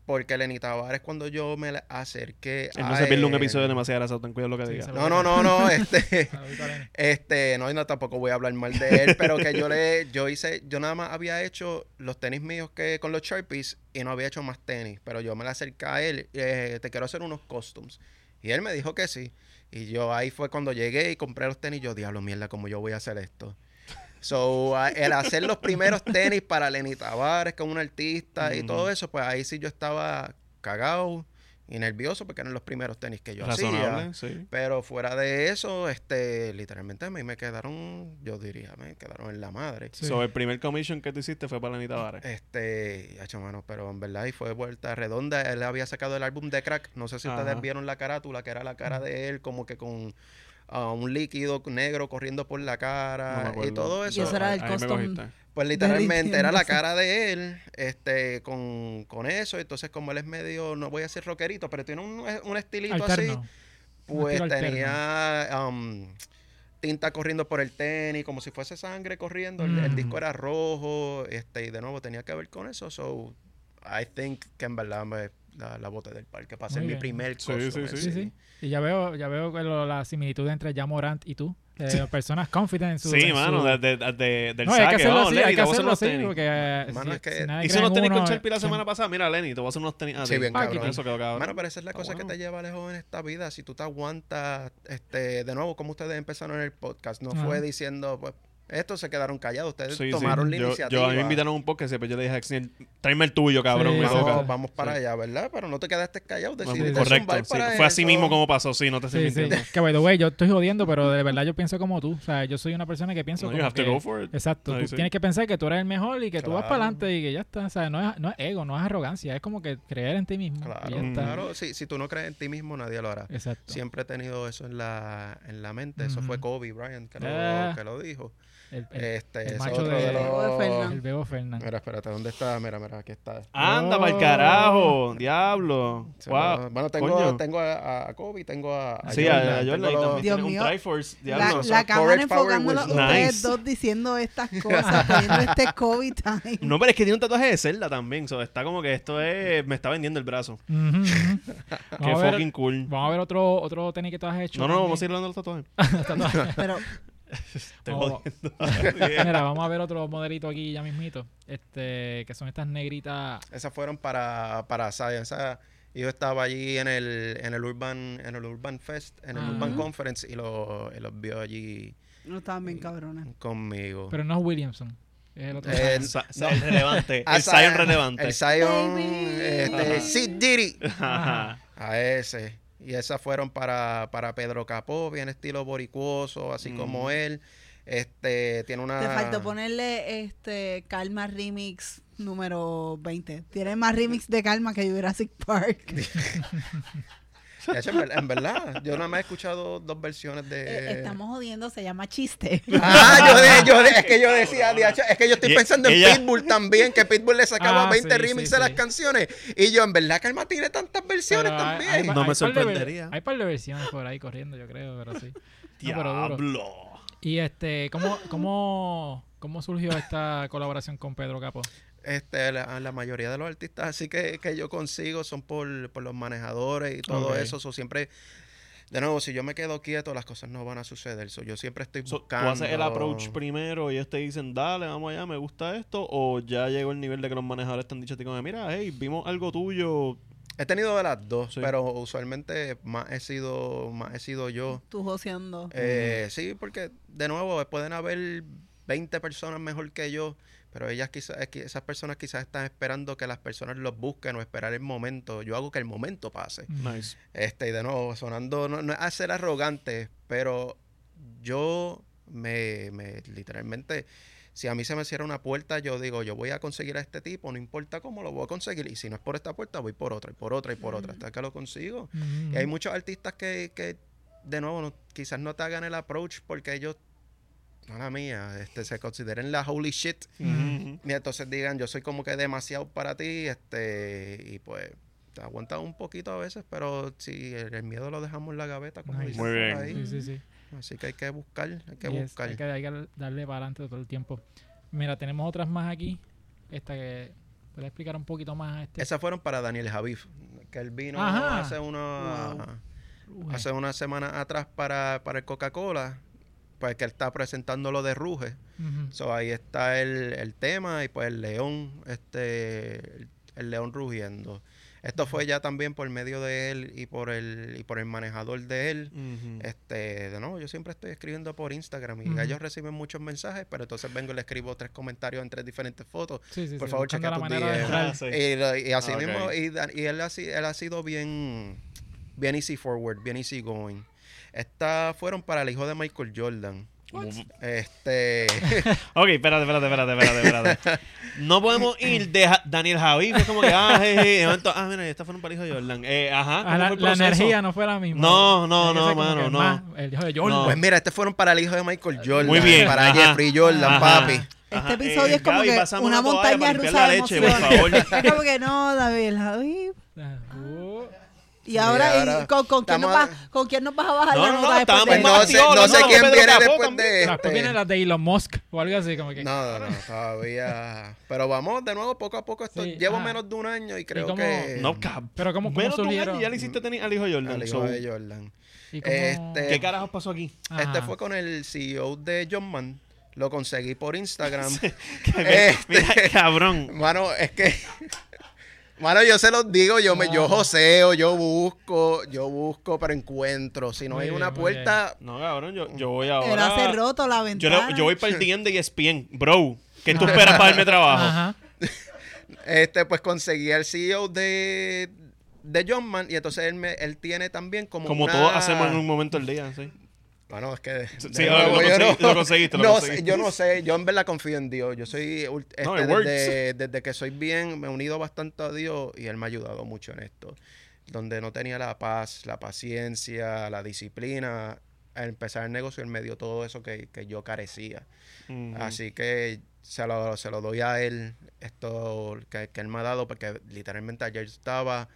Porque Lenny Tavares, cuando yo me la acerqué. Él no a se pierde un episodio de demasiado grasa, ten cuidado lo que Sí, diga. No, no, no, no. Este. (laughs) Este, no, y no tampoco voy a hablar mal de él, pero que yo le, yo hice, yo nada más había hecho los tenis míos que con los Sharpies y no había hecho más tenis, pero yo me le acerqué a él, eh, te quiero hacer unos costumes. Y él me dijo que sí. Y yo ahí fue cuando llegué y compré los tenis, yo, diablo, mierda, ¿cómo yo voy a hacer esto? So, a- el hacer los primeros tenis para Lenny Tavares, que es un artista y todo eso, pues ahí sí yo estaba cagado y nervioso porque eran los primeros tenis que yo hacía. Razonable, sí. Pero fuera de eso, este, literalmente a mí me quedaron, yo diría, me quedaron en la madre. Sí. So, el primer commission que tú hiciste fue para Lenny Tavares. Este, hecho mano, pero en verdad y fue vuelta redonda. Él había sacado el álbum de Crack. No sé si ustedes vieron la carátula, que era la cara de él, como que con ah, un líquido negro corriendo por la cara y todo Y eso. eso era el custom. cogiste. Pues literalmente era la cara de él, este, con, con eso. Entonces, como él es medio, no voy a decir rockerito, pero tiene un, un estilito así. Pues tenía um, tinta corriendo por el tenis, como si fuese sangre corriendo. El, el Mm. disco era rojo, este, y de nuevo tenía que ver con eso. So, I think que en verdad me la, la boté del parque para hacer Muy mi bien. primer Sí, costume, sí, Sí, sí. Y ya veo, ya veo que lo- la similitud entre Jamorant y tú. Eh, personas confident en su. Sí, en mano, su- de, de- de- del No, hay que saque. hacerlo Vamos, así, Lenny, hay que hacerlo así, tenis. porque eh, Mano, si- es que si nadie cree unos en tenis con uno, Sharpie la eh, semana pasada. Mira, Lenny, te voy a hacer unos tenis. a Sí, bien Paquete. cabrón. Eso quedó cabrón. Mano, pero esa es la cosa bueno. que te lleva lejos en esta vida. Si tú te aguantas, este, de nuevo, como ustedes empezaron en el podcast, no fue diciendo, pues, estos se quedaron callados. Ustedes Sí, sí. tomaron la Yo- iniciativa. Yo, a mí me invitaron un podcast, pero yo le dije a Axel, tráeme el tuyo, cabrón. Sí, me sí, toca. Vamos, para Sí. allá, ¿verdad? Pero no te quedaste callado. Decidiste Correcto, sí. Fue así mismo como pasó, sí, no te estoy Sí, sí. mintiendo. Que by the way, yo estoy jodiendo, pero de verdad yo pienso como tú. O sea, yo soy una persona que pienso No, you como have to que- go for it. Exacto. Ahí tú sí. tienes que pensar que tú eres el mejor y que tú vas Claro. para adelante y que ya está. O sea, no es, no es ego, no es arrogancia. Es como que creer en ti mismo. y Claro, ya está. claro. Si, si tú no crees en ti mismo, nadie lo hará. Exacto. Siempre he tenido eso en la, en la mente. Eso fue. Kobe Bryant que lo, Ah. que lo dijo. El, el- Este, el macho otro de- de, Bebo de los... Fernan. el Bebo Fernández. Mira, espérate, ¿dónde está? Mira, mira, aquí está. Anda, Oh. para el carajo, diablo. Wow. lo- Bueno, tengo, Coño. tengo a, a Kobe, tengo a, a Sí, a, a Jordan, Jordan los- también Dios mío. un Triforce. La, Diablo. son la cámara Wisdom. ustedes Nice. dos diciendo estas cosas, teniendo este (laughs) COVID time. No, pero es que tiene un tatuaje de Zelda también. so, está como que esto es. Me está vendiendo el brazo. (laughs) Qué ver, fucking cool. vamos a ver otro, otro tenis que tú has hecho. No, no, también. vamos a ir hablando de los tatuajes. (laughs) Pero (laughs) Estoy. (laughs) Mira, vamos a ver otro modelito aquí ya mismito. Este, que son estas negritas. Esas fueron para, para Science. Esa- yo estaba allí en el, en el Urban, en el Urban Fest, en el Ah. Urban Conference y, lo- y los vio allí no estaban bien cabrones. conmigo. Pero no es Williamson. Es el otro. Eh, el relevante. Ah, El Zion- relevante. El Zion, este. Sid Diddy. Ajá. A ese. Y esas fueron para, para Pedro Capó, bien estilo boricuoso, así Mm. como él. Este, tiene una... Te faltó ponerle este Calma Remix número 20. Tiene más remix de Calma que Jurassic Park. (laughs) (laughs) De hecho, en, ver- en verdad, yo nada más he escuchado dos versiones de... Eh, Estamos jodiendo, se llama chiste. Ah, yo, de- yo de- es que yo decía, "Diacho", es que yo estoy pensando en ella- Pitbull también, que Pitbull le sacaba Ah, 20 sí, remixes sí, a las sí. canciones. Y yo, en verdad, Calma tiene tantas versiones Pero también. hay- No hay me par de- sorprendería. Hay par de versiones por ahí corriendo, yo creo, pero sí. No. Diablo. Y este, ¿cómo, cómo, cómo surgió esta colaboración con Pedro Capó? Este, la, la mayoría de los artistas así que, que yo consigo son por, por los manejadores y todo Ok. eso. So, siempre, de nuevo, si yo me quedo quieto, las cosas no van a suceder. So, yo siempre estoy So, ¿Tú buscando. haces el approach primero y ellos te dicen, dale, vamos allá, me gusta esto? ¿O ya llegó el nivel de que los manejadores te han dicho como, mira, hey, vimos algo tuyo? He tenido de las dos, Sí. pero usualmente más he sido, más he sido yo. Tú joseando. Eh, Sí, porque de nuevo pueden haber 20 personas mejor que yo, pero ellas quizás, esas personas quizás están esperando que las personas los busquen o esperar el momento. Yo hago que el momento pase. Nice. Este, y de nuevo, sonando, no, no es a ser arrogante, pero yo me, me literalmente, si a mí se me cierra una puerta, yo digo, yo voy a conseguir a este tipo, no importa cómo lo voy a conseguir. Y si no es por esta puerta, voy por otra, y por otra, y por otra, hasta que lo consigo. Y hay muchos artistas que, que de nuevo, no- quizás no te hagan el approach porque elos, no la mía, este, se consideren la holy shit. Y entonces digan, yo soy como que demasiado para ti, este, y pues te aguantan un poquito a veces, pero si el, el miedo lo dejamos en la gaveta, como Nice. dicen Muy bien. ahí. Sí, sí, sí. Así que hay que buscar, hay que Yes, buscar. hay, que, hay que darle para adelante todo el tiempo. Mira, tenemos otras más aquí. Esta que puede explicar un poquito más este. Esas fueron para Daniel Javif, que él vino Ajá. hace una, Wow. Hace una semana atrás para, para el Coca-Cola, pues que él está presentando lo de Ruge. ujú. So, ahí está el, el tema y pues el león, este, el, el león rugiendo. Esto fue ya también por medio de él y por el, y por el manejador de él. Este, de nuevo, yo siempre estoy escribiendo por Instagram y ellos reciben muchos mensajes, pero entonces vengo y le escribo tres comentarios en tres diferentes fotos. Sí, sí, por sí, favor, la tus entrar. Ah. Y, lo- y así Ah, mismo, y, él, ha, él ha sido bien, bien easy forward, bien easy going. Estas fueron para el hijo de Michael Jordan. Este, (laughs) Ok, espérate, espérate, espérate, espérate, espérate. (laughs) No podemos ir de Ja- Daniel Javi, fue como que, ah, je, je, ah, mira, esta fue un para el hijo de Jordan. Eh, ajá, ¿cómo Ah, la, energía no fue la misma. No, no, no, como mano, no. más El hijo de Jordan. No. pues mira, este fueron para el hijo de Michael Jordan. Muy bien, Para ajá. Jeffrey Jordan, Ajá. papi. Este Ajá, episodio eh, es como Gaby, que una montaña rusa de leche, por emociones. favor. (laughs) Es como que no, David, Javi. Ah, Y ahora, Y ahora y con, con quién nos estamos- vas, ¿con quién nos vas a bajar No, la no, nota no, de más no sé, no no, sé quién Pedro viene Capó después también. de Después este. viene la de Elon Musk o algo así, como que. No, no, (laughs) no, todavía. Pero vamos de nuevo poco a poco. Esto, Sí, llevo menos de un año y creo cómo- que. No, cab- Pero ¿cómo- cómo menos de un año ya le hiciste tenis al hijo de Jordan. al hijo so, de Jordan. ¿Y cómo- Este- ¿Qué carajos pasó aquí? Ajá. Este fue con el CEO de John Man. Lo conseguí por Instagram. (laughs) Mira, Este- cabrón. (laughs) Mano, es que. Mano, yo se los digo, yo me, yo joseo, yo busco, yo busco, pero encuentro. Si no Muy hay bien, una puerta, No, cabrón, yo, yo voy ahora. Él hace roto la yo, ventana. yo voy para el DM de ESPN. Bro, ¿qué tú esperas para darme trabajo? Ajá. (laughs) este, pues conseguí al CEO de, de John Man y entonces él, me, él tiene también como Como una- todos hacemos en un momento del día, sí. Bueno, es que... Sí, de lo- yo conseguiste, lo (laughs) conseguiste, lo no conseguiste. yo no sé, yo en verdad confío en Dios. Yo soy... este, No, desde, (laughs) desde que soy bien, me he unido bastante a Dios y Él me ha ayudado mucho en esto. Donde no tenía la paz, la paciencia, la disciplina, al empezar el negocio, Él me dio todo eso que, que yo carecía. Ujú. Así que se lo, se lo doy a él, esto que, que él me ha dado, porque literalmente ayer estaba,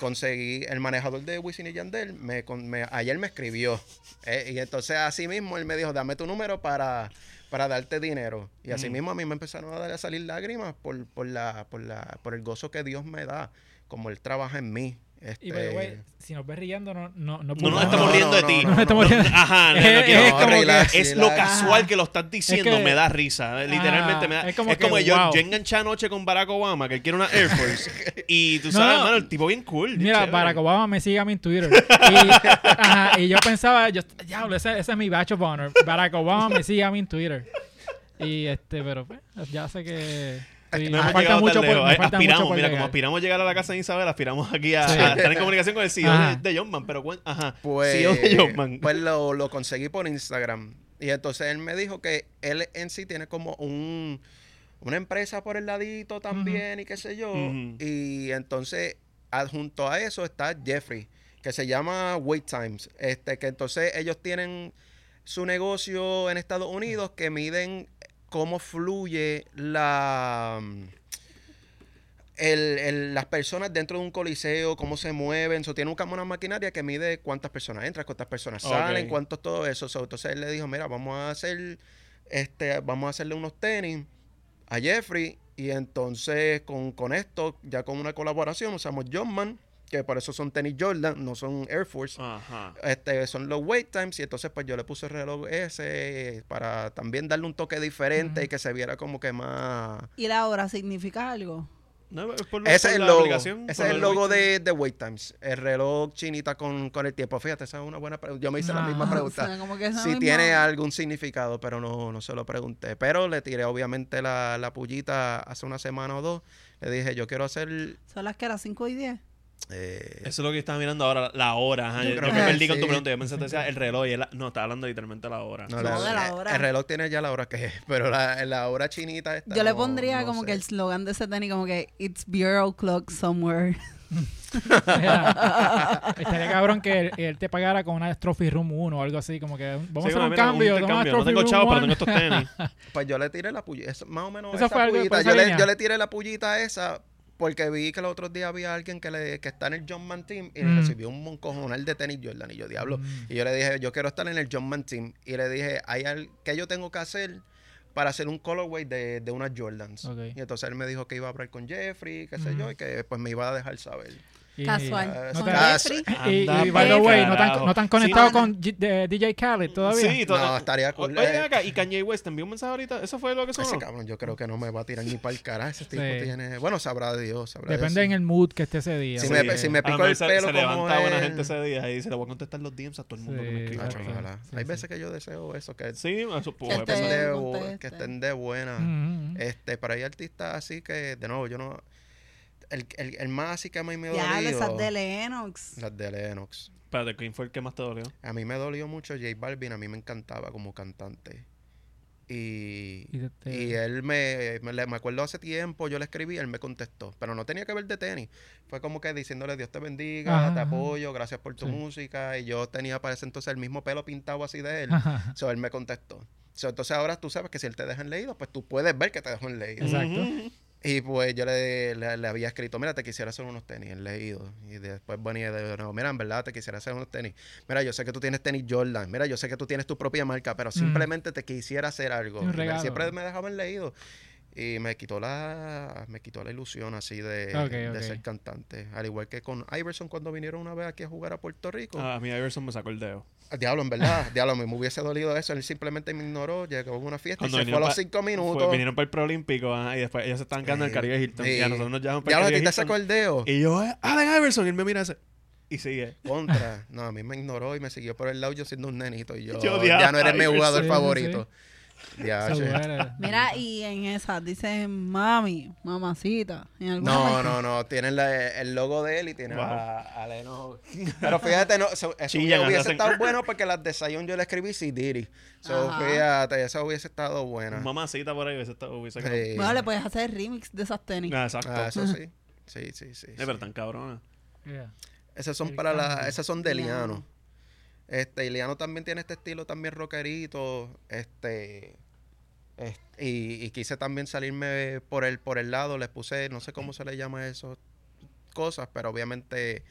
conseguí, el manejador de Wisin y Yandel, me, con- me- ayer me escribió, eh, y entonces así mismo él me dijo, dame tu número para, para darte dinero. Y así Mm. mismo a mí me empezaron a, dar, a salir lágrimas por, por, la, por, la, por el gozo que Dios me da, como él trabaja en mí. Y by the way, Este, si nos ves riendo, no, no, no, No nos No, estamos riendo de ti. no, no nos estamos riendo. Ajá, Es- como lo casual que lo estás diciendo, que- me da risa. Literalmente me da. Ah, Es es como, como que, yo, wow. yo enganché anoche con Barack Obama, que él quiere una Air (laughs) Force. y tú sabes, no. mano, el tipo bien cool. Mira, chévere. Barack Obama me sigue a mí en Twitter. (laughs) Y, ajá, y yo pensaba, yo, diablo, ese, ese es mi batch of honor. Barack Obama me sigue a mí en Twitter. Y este, pero pues, ya sé que. Sí, No hemos falta llegado mucho tan por, me falta aspiramos, mucho por mira, como aspiramos a llegar a la casa de Isabel, aspiramos aquí a, Sí. a estar en comunicación con el CEO Ajá. de, de John Man. Pero, ajá, Pues, CEO de John Man. pues lo, lo conseguí por Instagram. Y entonces él me dijo que él en sí tiene como un, una empresa por el ladito también y qué sé yo. Y entonces, adjunto a eso está Jeffrey, que se llama Wait Times. Este, que entonces ellos tienen su negocio en Estados Unidos que miden cómo fluye la el- el- las personas dentro de un coliseo, cómo se mueven. So, tiene una maquinaria que mide cuántas personas entran, cuántas personas salen, cuántos todo eso. So, entonces él le dijo, mira, vamos a hacer, este, vamos a hacerle unos tenis a Jeffrey. Y entonces con, con esto, ya con una colaboración, usamos Jumpman, que por eso son tenis Jordan, no son Air Force. Ajá. Este, son los wait times y entonces pues yo le puse el reloj ese para también darle un toque diferente y que se viera como que más... ¿Y la hora significa algo? No, es por lo- Ese es el la logo. aplicación, Ese es el lo logo de, de Wait Times. El reloj chinita con, con el tiempo. Fíjate, esa es una buena pregunta. Yo me hice la Ah. misma (laughs) pregunta. Suena como que Si misma- tiene algún significado, pero no, no se lo pregunté. Pero le tiré obviamente la, la pullita hace una semana o dos. Le dije, yo quiero hacer... Son las que eran 5 y 10. Eh, Eso es lo que estaba mirando ahora, la hora. Ajá. Yo creo yo que me perdí con tu sí. pregunta. Yo pensé que decía el reloj. Y él, no, estaba hablando literalmente de la hora. no, No, la- de la hora. El reloj tiene ya la hora que es, (laughs) pero la, la hora chinita Yo le pondría no como sé. que el slogan de ese tenis como que It's bureau clock somewhere. Mira, (laughs) (laughs) estaría cabrón que él, él te pagara con una Trophy Room 1 o algo así, como que vamos Sí, a hacer un mira, cambio. intercambio. No tengo Room chavos, pero 1. tengo estos tenis. Pues yo le tiré la pullita, más o menos Eso esa fue algo por pullita. esa Yo le, yo le tiré la pullita a esa porque vi que los otros días había alguien que, le, que está en el John Man Team y le Mm. recibió un moncojonal de tenis Jordan. Y yo, diablo. Mm. Y yo le dije, yo quiero estar en el John Man Team. Y le dije, ¿hay al, ¿qué yo tengo que hacer para hacer un colorway de, de unas Jordans? Y entonces él me dijo que iba a hablar con Jeffrey, qué sé Ujú. yo, y que pues me iba a dejar saber. Casual. No. Y, by the way, ¿no están, no Sí, no, con G- de DJ Khaled todavía? Sí, No, estaría cool. Oye, Eh, acá, y Kanye West te envió un mensaje ahorita. ¿Eso fue lo que sonó? Ese cabrón, yo creo que no me va a tirar ni para el carajo. Ese tipo Sí. tiene. Bueno, sabrá Dios. Sabrá Depende Dios. en el mood que esté ese día. Si me- si me pico el se, pelo se como levanta buena gente ese día y dice, le voy a contestar los DMs a todo el mundo que me escribe. Hay sí. veces que yo deseo eso, que, Sí, eso puede Que estén de, conteste. que estén de buena. Ujú. Este, pero hay artistas así que, de nuevo, yo no. El, el, el más así que a mí me Ya, dolió. esas de Lennox. Las de Lennox. Espérate, ¿quién fue el que más te dolió? A mí me dolió mucho J Balvin, a mí me encantaba como cantante. Y, Y te- te- y él me, me, le- me acuerdo hace tiempo, yo le escribí, él me contestó, pero no tenía que ver de tenis. Fue como que diciéndole Dios te bendiga, Ajá, te ajá. apoyo, gracias por tu Sí. música. Y yo tenía para ese entonces el mismo pelo pintado así de él. Ajá. So, él me contestó. So, entonces ahora tú sabes que si él te deja en leído, pues tú puedes ver que te dejó en leído. Exacto. Y pues yo le, le- le había escrito, mira, te quisiera hacer unos tenis, he leído. Y después venía de nuevo, mira, en verdad te quisiera hacer unos tenis. Mira, yo sé que tú tienes tenis Jordan, mira, yo sé que tú tienes tu propia marca, pero simplemente te quisiera hacer algo. Siempre me dejaban leído. Y me quitó la me quitó la ilusión así de, de ser cantante. Al igual que con Iverson cuando vinieron una vez aquí a jugar a Puerto Rico. Ah, a mí Iverson me sacó el dedo. Diablo, en verdad, (laughs) diablo, me hubiese dolido eso. Él simplemente me ignoró, llegó a una fiesta Cuando y se fue a los cinco Fue- minutos. vinieron para el Preolímpico ajá, y después ellos se estaban quedando en el Caribe Hilton. Y a nosotros nos llaman para Diablo, el Caribe te sacó Hilton. el dedo. Y yo, eh, Allen Iverson. Y él me mira ese. Y sigue. (laughs) Contra. No, a mí me ignoró y me siguió por el lado yo siendo un nenito. Y yo, Yo ya no eres mi jugador Sí, favorito. (laughs) Mira, y en esa dice mami, mamacita. En No, no, no. Tiene la- el logo de él y tiene Wow. a, a Leno. Pero fíjate, no, eso, eso Chillan, hubiese hacen- estado (laughs) bueno porque las de Zion yo le escribí sí, Diri. So, Ajá. fíjate, eso hubiese estado buena. Mamacita por ahí hubiese estado. Hubiese Sí. Bueno, le puedes hacer remix de esas tenis. Ah, exacto. Ah, eso sí. (laughs) Sí, sí, sí. Sí. pero tan cabrona. Yeah. Esas son El para la, esas son de Liano. Este, y Liano también tiene este estilo también rockerito, este, es- y, y quise también salirme por el, por el lado, les puse, no sé cómo se le llama eso, cosas, pero obviamente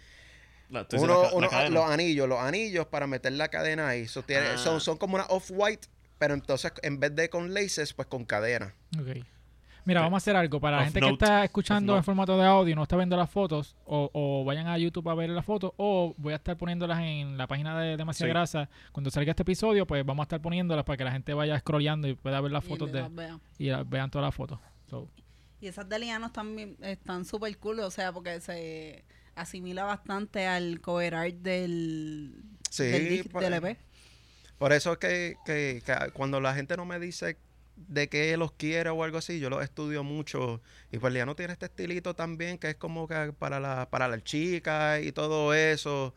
La, uno, la ca- la uno- los anillos, los anillos para meter la cadena ahí, tiene- Ah. son, son como una off-white, pero entonces en vez de con laces, pues con cadena. Ok. Mira, vamos a hacer algo. Para la gente note. que está escuchando en formato de audio y no está viendo las fotos, o, o vayan a YouTube a ver las fotos, o voy a estar poniéndolas en la página de Demasiada Sí. Grasa. Cuando salga este episodio, pues vamos a estar poniéndolas para que la gente vaya scrolleando y pueda ver las Y fotos de las y la- vean todas las fotos. So, Y esas de Lianos también están súper cool, o sea, porque se asimila bastante al cover art del, Sí, del, disc- pues, del EP. Por eso es que, que- que cuando la gente no me dice de qué los quiere o algo así, yo los estudio mucho. Y pues Liano tiene este estilito también que es como que para la, para las chicas y todo eso.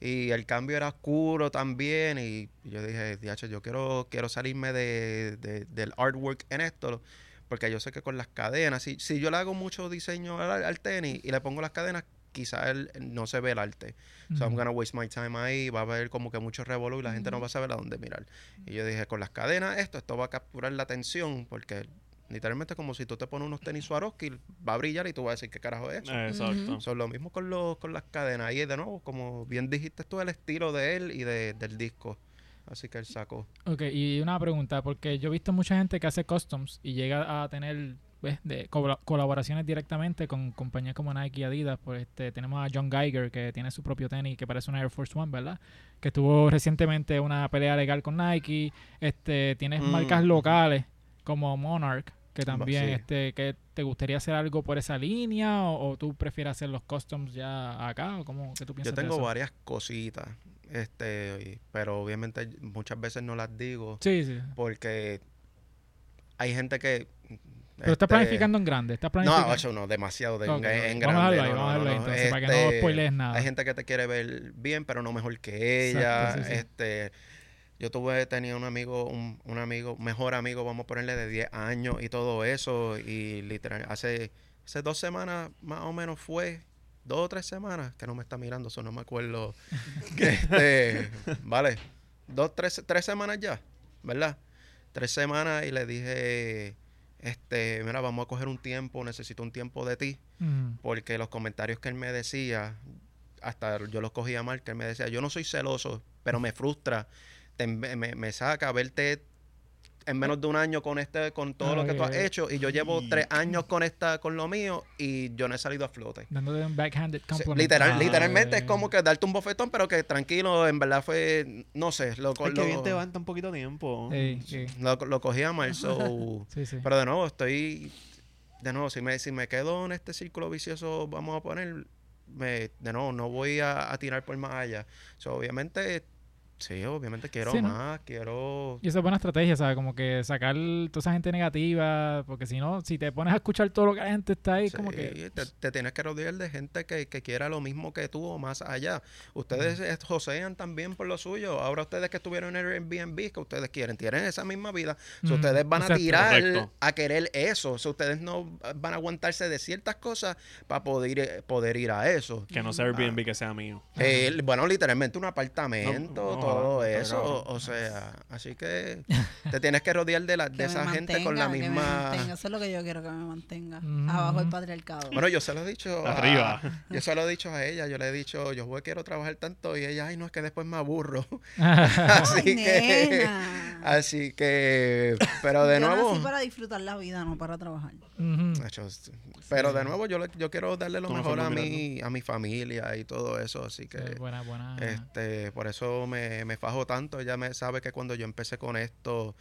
Y el cambio era oscuro también. Y yo dije, "Diache, yo quiero, quiero salirme de, de- del artwork en esto. Porque yo sé que con las cadenas, si, si yo le hago mucho diseño al, al tenis y le pongo las cadenas, quizás él- no se ve el arte. So I'm gonna waste my time ahí, va a haber como que mucho revolú y la gente no va a saber a dónde mirar. Y yo dije, con las cadenas, esto, esto va a capturar la atención, porque literalmente es como si tú te pones unos tenis Swarovski, va a brillar y tú vas a decir, ¿qué carajo es eso? Exacto. Son lo mismo con, los, con las cadenas. Ahí de nuevo, como bien dijiste tú, el estilo de él y de- del disco. Así que él sacó. Ok, y una pregunta, porque yo he visto mucha gente que hace customs y llega a tener ¿ves? De colaboraciones directamente con compañías como Nike y Adidas. Pues este, tenemos a John Geiger, que tiene su propio tenis que parece una Air Force One, ¿verdad? Que tuvo recientemente una pelea legal con Nike. Este, tienes Mm. marcas locales como Monarch, que también, sí. este, que te gustaría hacer algo por esa línea o, o tú prefieres hacer los customs ya acá o cómo que tú piensas Yo de tengo eso? varias cositas, este, pero obviamente muchas veces no las digo Sí, sí. porque hay gente que... Pero estás este, planificando en grande, estás planificando. No, ocho, no, demasiado de, en, en Vamos a grande. ahí, no, vamos a no, no, entonces, para que no este, spoilees nada. Hay gente que te quiere ver bien, pero no mejor que ella. Exacto, sí, sí. Este, yo tuve, tenía un amigo, un, un amigo, mejor amigo, vamos a ponerle de 10 años y todo eso. Y literal, hace, hace dos semanas más o menos fue, dos o tres semanas, que no me está mirando, eso no me acuerdo. (laughs) que este, vale, dos, tres, tres semanas ya, ¿verdad? Tres semanas y le dije, este, mira, vamos a coger un tiempo, necesito un tiempo de ti Ujú. porque los comentarios que él me decía, hasta yo los cogía mal, que él me decía, yo no soy celoso, pero me frustra, te- me, me- me saca verte en menos de un año con este, con todo lo que tú has hecho, y yo llevo Y- tres años con esta, con lo mío, y yo no he salido a flote. Dándote un backhanded Sí, compliment. literal, Ah, literalmente es como que darte un bofetón, pero que tranquilo, en verdad fue, no sé, lo, Es que lo, bien te aguanta un poquito tiempo. Sí, sí, lo, lo cogía mal, so, (laughs) sí, sí. Pero de nuevo, estoy. De nuevo, si me, si me quedo en este círculo vicioso, vamos a poner. Me, de nuevo, no voy a, a tirar por más allá. So, obviamente, sí, obviamente quiero Sí, ¿no? más, quiero. Y esa es buena estrategia, ¿sabes? Como que sacar toda esa gente negativa, porque si no, si te pones a escuchar todo lo que la gente está ahí, Sí, como que... te, te tienes que rodear de gente que, que quiera lo mismo que tú o más allá. Ustedes eh, josean también por lo suyo. Ahora ustedes que estuvieron en Airbnb, que ustedes quieren, tienen esa misma vida. So, Ujú, ustedes van a tirar Correcto. a querer eso. So, ustedes no van a aguantarse de ciertas cosas para poder, ir- poder ir a eso. Que no sea Airbnb, que sea mío. Eh, bueno, literalmente un apartamento, No, no, todo todo eso, o, o sea, así que (laughs) te tienes que rodear de, la, Que de esa gente con la mantenga, que me misma... Eso es lo que yo quiero que me mantenga. Mm. Abajo el patriarcado. Bueno, yo se lo he dicho. a- Arriba. yo se lo he dicho a ella. Yo le he dicho, yo voy, quiero trabajar tanto. Y ella, ay, no, es que después me aburro. (laughs) así Ay, que. nena. Así que. Pero de Yo nuevo. nací para disfrutar la vida, no para trabajar. Pero de nuevo, yo, le- yo quiero darle lo mejor a mi, a mi familia y todo eso. Así que. Sí, buena, buena. Este, por eso me, me fajo tanto. Ella me sabe que cuando yo empecé con esto,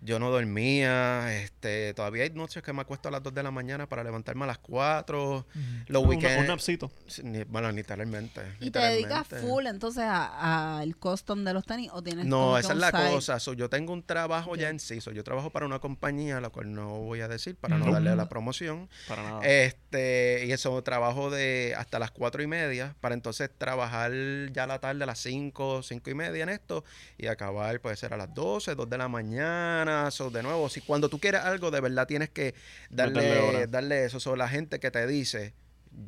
yo no dormía. Este, todavía hay noches que me acuesto a las 2 de la mañana para levantarme a las 4. Ujú. Los Un- weekends. Un napsito. Ni- Bueno, literalmente. ¿Y te dedicas full entonces a- al custom de los tenis o tienes No, esa es la side? cosa. So, yo tengo un trabajo ya en sí. So, yo trabajo para una compañía, la cual no voy a decir para no Ujú. darle la promoción. Para nada. Este, y eso, trabajo de hasta las cuatro y media para entonces trabajar ya a la tarde a las cinco, cinco y media en esto y acabar puede ser a las 12, 2 de la mañana. So, de nuevo, si cuando tú quieres algo, de verdad tienes que darle, darle eso. So, la gente que te dice,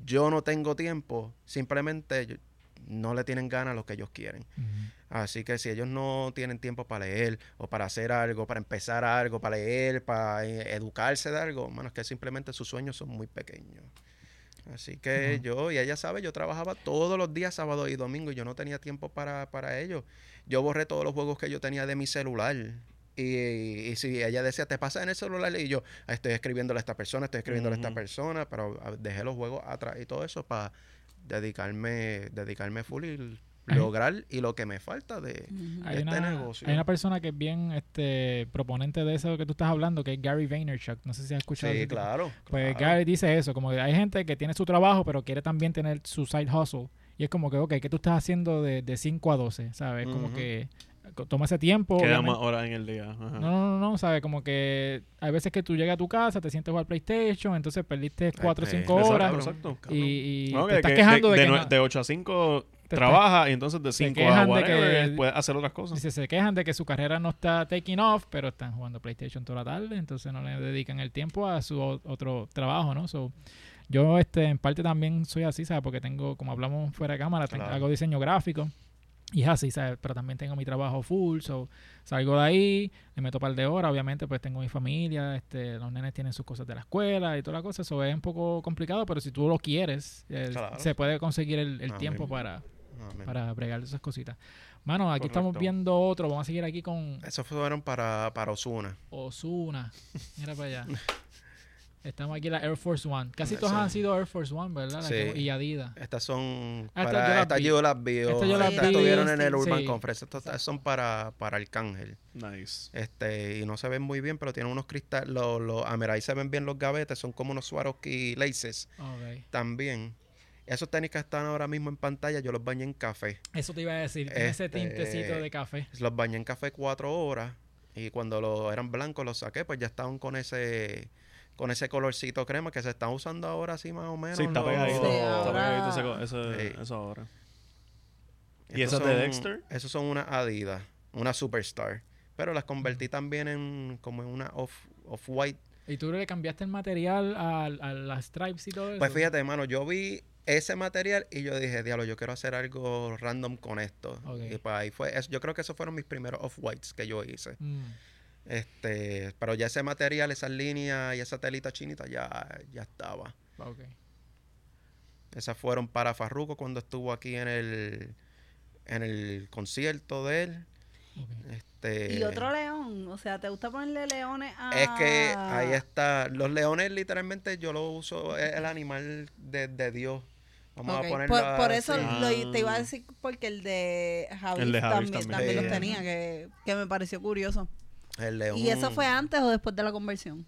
yo no tengo tiempo, simplemente yo- no le tienen ganas a lo que ellos quieren. Así que si ellos no tienen tiempo para leer o para hacer algo, para empezar algo, para leer, para eh, educarse de algo, bueno, es que simplemente sus sueños son muy pequeños. Así que yo, y ella sabe, yo trabajaba todos los días, sábado y domingo, y yo no tenía tiempo para, para ello. Yo borré todos los juegos que yo tenía de mi celular. Y, y si ella decía, te pasa en el celular, y yo, "Ah, estoy escribiéndole a esta persona, estoy escribiéndole a esta persona, pero ah, dejé los juegos atrás y todo eso para dedicarme, dedicarme full y lograr y lo que me falta de. Hay este una, negocio. hay una persona que es bien este proponente de eso que tú estás hablando, que es Gary Vaynerchuk. No sé si has escuchado. Sí, claro. Pues claro. Gary dice eso, como que hay gente que tiene su trabajo, pero quiere también tener su side hustle. Y es como que, ok, ¿qué tú estás haciendo de, de 5 a 12? ¿Sabes? Como que ese tiempo. Queda obviamente. más horas en el día. Ajá. No, no, no, no, ¿sabes? Como que hay veces que tú llegas a tu casa, te sientes a jugar PlayStation, entonces perdiste 4 o Este, 5 exacto, horas exacto. y, y No, te que- estás que quejando de, de, que nue- no- de 8 a 5 te trabaja y entonces de 5 a de whatever que- puedes hacer otras cosas. Dice, se quejan de que su carrera no está taking off, pero están jugando PlayStation toda la tarde, entonces no le dedican el tiempo a su o- otro trabajo, ¿no? So, yo este en parte también soy así, ¿sabes? Porque tengo, como hablamos fuera de cámara, tengo- Claro. hago diseño gráfico y es así, ¿sabes? Pero también tengo mi trabajo full, so salgo de ahí, le meto un par de horas, obviamente pues tengo mi familia, este, los nenes tienen sus cosas de la escuela y toda la cosa, eso es un poco complicado, pero si tú lo quieres, eh, Claro. se puede conseguir el, el Amén. tiempo para, Amén. para bregar esas cositas. Mano, aquí estamos viendo otro. Vamos a seguir aquí con Esos fueron para, para Osuna. Osuna. Mira para allá. (laughs) Estamos aquí en la Air Force One. Casi todas Sí. han sido Air Force One, ¿verdad? Que- Sí. y Adidas. Estas son Ah, estas para yo las estas yo las vi. Estas yo las vi, estuvieron en el. Urban Sí. Conference. Estas son para, para Arcángel. Nice. Este, y no se ven muy bien, pero tienen unos cristales. Los, los, ahí se ven bien los gavetes. Son como unos Swarovski laces también. Esos tenis que están ahora mismo en pantalla, yo los bañé en café. Eso te iba a decir. Tiene ese Este- tintecito de café. Los bañé en café cuatro horas. Y cuando los eran blancos los saqué, pues ya estaban con ese con ese colorcito crema que se están usando ahora así más o menos. Sí, está pegadito. Sí, está pegadito ese ese- Sí. eso ahora. ¿Y esas de Dexter? Esos son una Adidas, una Superstar. Pero las convertí también en como en una off, off white. ¿Y tú le cambiaste el material a, a las stripes y todo eso? Pues fíjate, hermano, yo vi ese material y yo dije, diablo, yo quiero hacer algo random con esto. Ok. Y pues ahí fue, es- yo creo que esos fueron mis primeros off whites que yo hice. Mm. Este, pero ya ese material, esas líneas y esa telita chinita ya, ya estaba. Ok. Esas fueron para Farruko cuando estuvo aquí en el en el concierto de él. ok. Este, Y otro león, o sea, ¿te gusta ponerle leones a...? Es que ahí está. Los leones, literalmente, yo lo uso, es el animal de, de Dios. Vamos a ponerlo Por, por eso lo- te iba a Ah. decir porque el de Javis, El de Javis también, también. también Sí. los tenía, que, que me pareció curioso. El león. ¿Y eso fue antes o después de la conversión?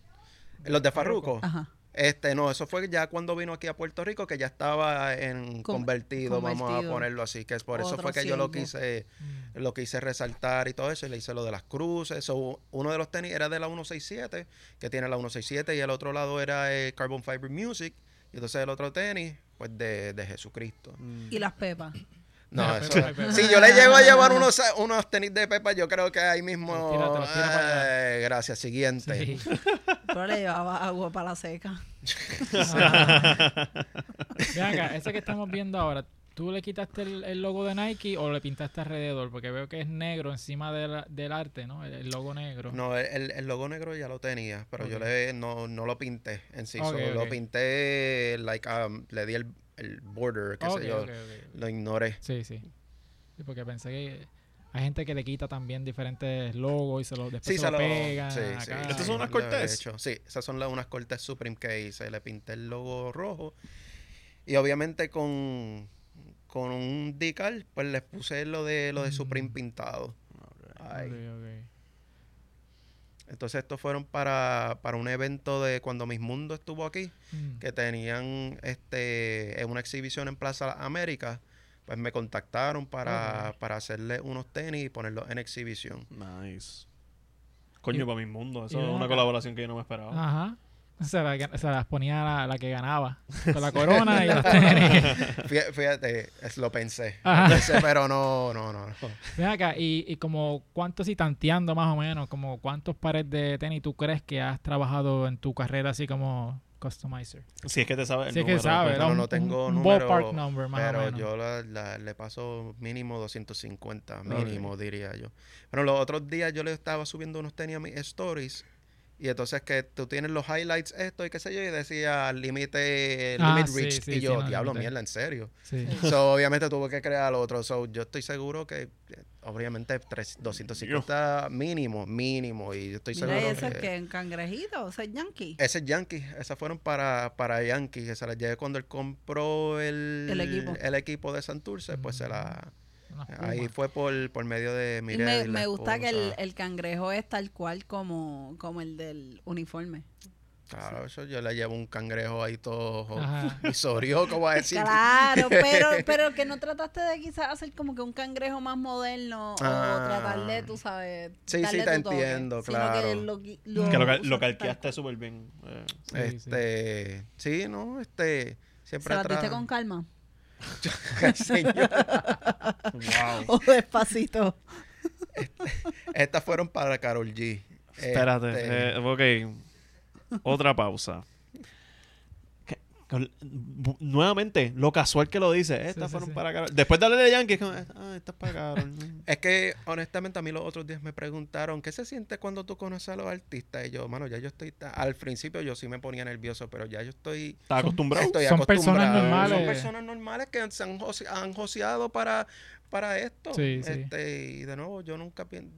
Los de Farruko. Ajá. Este, no, eso fue ya cuando vino aquí a Puerto Rico, que ya estaba en Con- convertido, vamos a ponerlo así. Que es por eso fue que yo lo quise, Mm. lo quise resaltar y todo eso. Y le hice lo de las cruces. So, uno de los tenis era de la 167, que tiene la 167, y el otro lado era eh, Carbon Fiber Music. Y entonces el otro tenis, pues de, de Jesucristo. Mm. Y las pepas. No, eso- Pepa, Pepa. si yo le llego a llevar unos, unos tenis de Pepa, yo creo que ahí mismo. Te te para. Eh, gracias, siguiente. Sí. (laughs) Pero le llevaba agua para la seca. (laughs) Ven acá, ese que estamos viendo ahora, ¿tú le quitaste el, el logo de Nike o le pintaste alrededor? Porque veo que es negro encima del, del arte, ¿no? El, el logo negro. No, el, el logo negro ya lo tenía, pero yo le no, no lo pinté en sí. Solo Lo pinté, like, um, le di el, el border, qué Ok, sé yo. ok, ok. Lo ignoré. Sí, sí. Sí, porque pensé que hay gente que le quita también diferentes logos y se lo, después Sí, se se lo lo pegan sí, sí. acá. ¿Estas son unas hecho. Sí, esas son las, unas cortes Supreme que hice. Le pinté el logo rojo. Y obviamente con, con un decal, pues les puse lo de lo de Supreme Mm. pintado. Entonces estos fueron para, para un evento de cuando Mis Mundo estuvo aquí, Mm. que tenían este en una exhibición en Plaza América. Pues me contactaron para, Ok. para hacerle unos tenis y ponerlos en exhibición. Nice. Coño, Y- para mi mundo. Eso es una acá. colaboración que yo no me esperaba. Ajá. (laughs) Se, la- se las ponía la, la que ganaba. Con la corona y los (laughs) tenis. Fí- Fíjate, es- lo pensé. Pensé, pero no, no, no. no. Ven acá, y, y como cuántos, y tanteando más o menos, como cuántos pares de tenis tú crees que has trabajado en tu carrera así como customizer. Si es que te sabes el Si es que número, sabes, pues. ¿no? No, un- no tengo un número, ballpark number, más o pero menos. yo la- la- le paso mínimo 250, Ok. mínimo diría yo. Pero los otros días yo le estaba subiendo unos tenis a mis stories y entonces que tú tienes los highlights esto y qué sé yo y decía límite Ah, limit reach sí, y sí, yo no, diablo mierda en serio. Sí. So, obviamente tuve que crear otro. So, yo estoy seguro que obviamente tres- 250 mínimo, mínimo y yo estoy Mira, seguro ¿y eso es que que un cangrejito, o sea, yankee. ese es Yankee, esas fueron para, para Yankee, que se las llevé cuando él compró el, El equipo. el equipo de Santurce, pues se la... Ahí fue por, por medio de Y Mireille, me, me gusta que el, el cangrejo es tal cual como, como el del uniforme. Claro, eso yo le llevo un cangrejo ahí todo Ajá. visorio, como a decir. Claro, (laughs) pero, pero que no trataste de quizás hacer como que un cangrejo más moderno Ah. o tratar de, tú sabes, Sí, sí, darle te toque, entiendo, sino claro. Que lo, qui- lo Que lo, calqueaste súper bien. eh. Sí, este, sí, no, este, ¿Se siempre tra- con calma? (laughs) Señor. Wow. ¿O despacito? Estas fueron para Carol G. Espérate. Este, eh, ok. Otra pausa. Nuevamente, lo casual que lo dice. Estas sí, fueron sí. para Carol. Después de darle de Yankee, es como, ah, estas para Carol. (laughs) Es que, honestamente, a mí los otros días me preguntaron, ¿qué se siente cuando tú conoces a los artistas? Y yo, mano, ya yo estoy... Al principio yo sí me ponía nervioso, pero ya yo estoy... ¿Estás acostumbrado? Estoy Son personas normales. Son personas normales que se han, han joseado para, para esto. Sí, sí. Este, Y de nuevo, yo nunca pienso...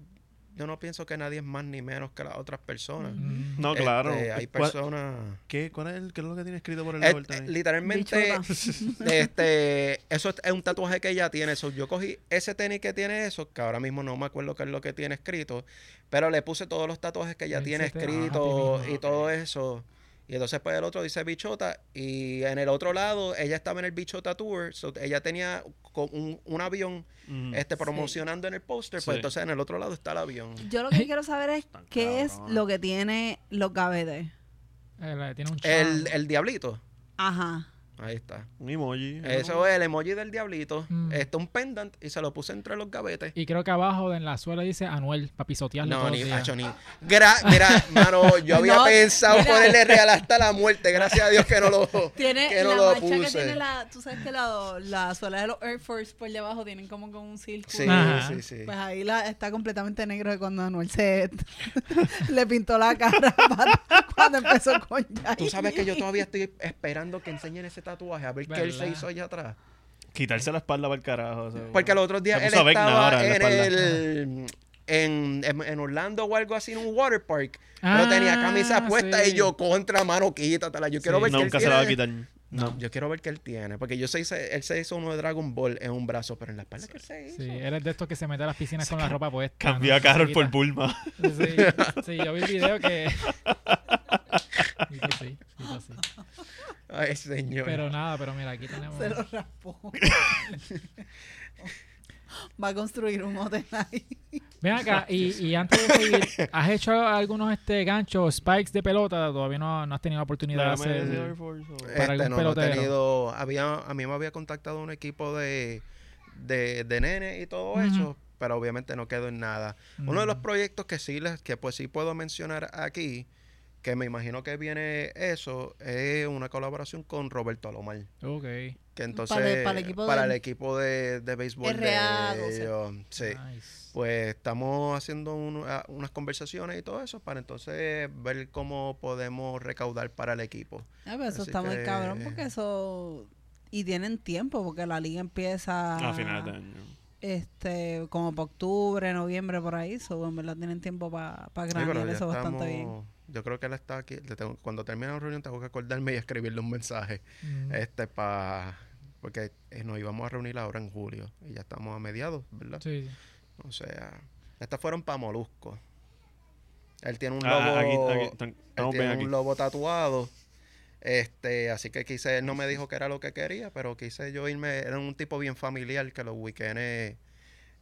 Yo no pienso que nadie es más ni menos que las otras personas. Mm. No, Este, claro. hay ¿Cuál, personas... ¿qué, cuál es, el, ¿Qué es lo que tiene escrito por el del eh, tenis? literalmente, (laughs) este, eso es, es un tatuaje que ella tiene. So, yo cogí ese tenis que tiene eso, que ahora mismo no me acuerdo qué es lo que tiene escrito, pero le puse todos los tatuajes que ella tiene escrito ah, y todo eso. Y entonces pues el otro dice bichota y en el otro lado ella estaba en el bichota tour, so, ella tenía un, un avión Mm. este promocionando en el póster, pues Sí. entonces en el otro lado está el avión. Yo lo que quiero saber es Tan qué es lo que tiene los gavetes. Eh, la- tiene un El, charm. el diablito, Ajá. Ahí está. Un emoji. ¿no? Eso es el emoji del diablito, Mm. este un pendant y se lo puse entre los gavetes. Y creo que abajo en la suela dice Anuel, para pisotearlo No, ni, hacho, ni. Gra- mira, (laughs) mano, yo había No, pensado mira. ponerle real hasta la muerte. Gracias a Dios que no lo. (laughs) Tiene que no la lo mancha que puse. tiene la, tú sabes que la, la suela de los Air Force por debajo tienen como con un círculo. Sí, Ajá. sí, sí. Pues ahí la, está completamente negro de cuando Anuel se (laughs) le pintó la cara para- cuando empezó con Yair. Tú sabes que yo todavía estoy esperando que enseñen ese tatuaje, a ver qué él se hizo allá atrás. Quitarse la espalda para el carajo. o sea, Porque los otros días él estaba ahora en el. En, en, en Orlando o algo así, en un water park. pero tenía Ah, camisa puesta sí. y yo contra mano, quítatela. Yo quiero Sí. ver qué él Nunca se la va a quitar. No. Yo quiero ver qué él tiene. Porque yo sé, él se hizo uno de Dragon Ball en un brazo, pero en la espalda que él se hizo. Sí, eres de estos que se mete a las piscinas con la ropa puesta. Cambió ¿no? a Carol por. Bulma. Sí, sí, yo vi el video que... Así, hizo así. Ay, señor. Pero nada, pero mira, aquí tenemos... Se lo (laughs) raspó. Va a construir un hotel ahí. Ven acá, y, y antes de seguir, ¿has hecho algunos este ganchos, spikes de pelota? Todavía no, no has tenido la oportunidad de hacer... Force o- para Este, algún no, no he pelotero. tenido, había, a mí me había contactado un equipo de, de, de nene y todo eso, pero obviamente no quedó en nada. Uno de los Mm. proyectos que sí, les, que pues sí puedo mencionar aquí, que me imagino que viene eso, es una colaboración con Roberto Alomar. Ok. Que entonces, Para el- para el equipo para del- el equipo de, de béisbol RA12. de ellos. Sí. Nice. Pues estamos haciendo un- a- unas conversaciones y todo eso para entonces ver cómo podemos recaudar para el equipo. Ah, pero eso Así está muy cabrón porque eso... Y tienen tiempo porque la liga empieza... A finales de año. Este, como para octubre, noviembre, por ahí. So, en verdad tienen tiempo para pa Sí, eso bastante bien. Yo creo que él está aquí. tengo- cuando termine la reunión tengo que acordarme y escribirle un mensaje. Mm. Este para porque eh, nos íbamos a reunir ahora en julio y ya estamos a mediados, ¿verdad? Sí. O sea, estas fueron para Molusco. Él tiene un Ah, lobo, aquí- aquí, él tiene un lobo tatuado. Este, así que quise, él no me dijo que era lo que quería, pero quise yo irme, era un tipo bien familiar que los weekends,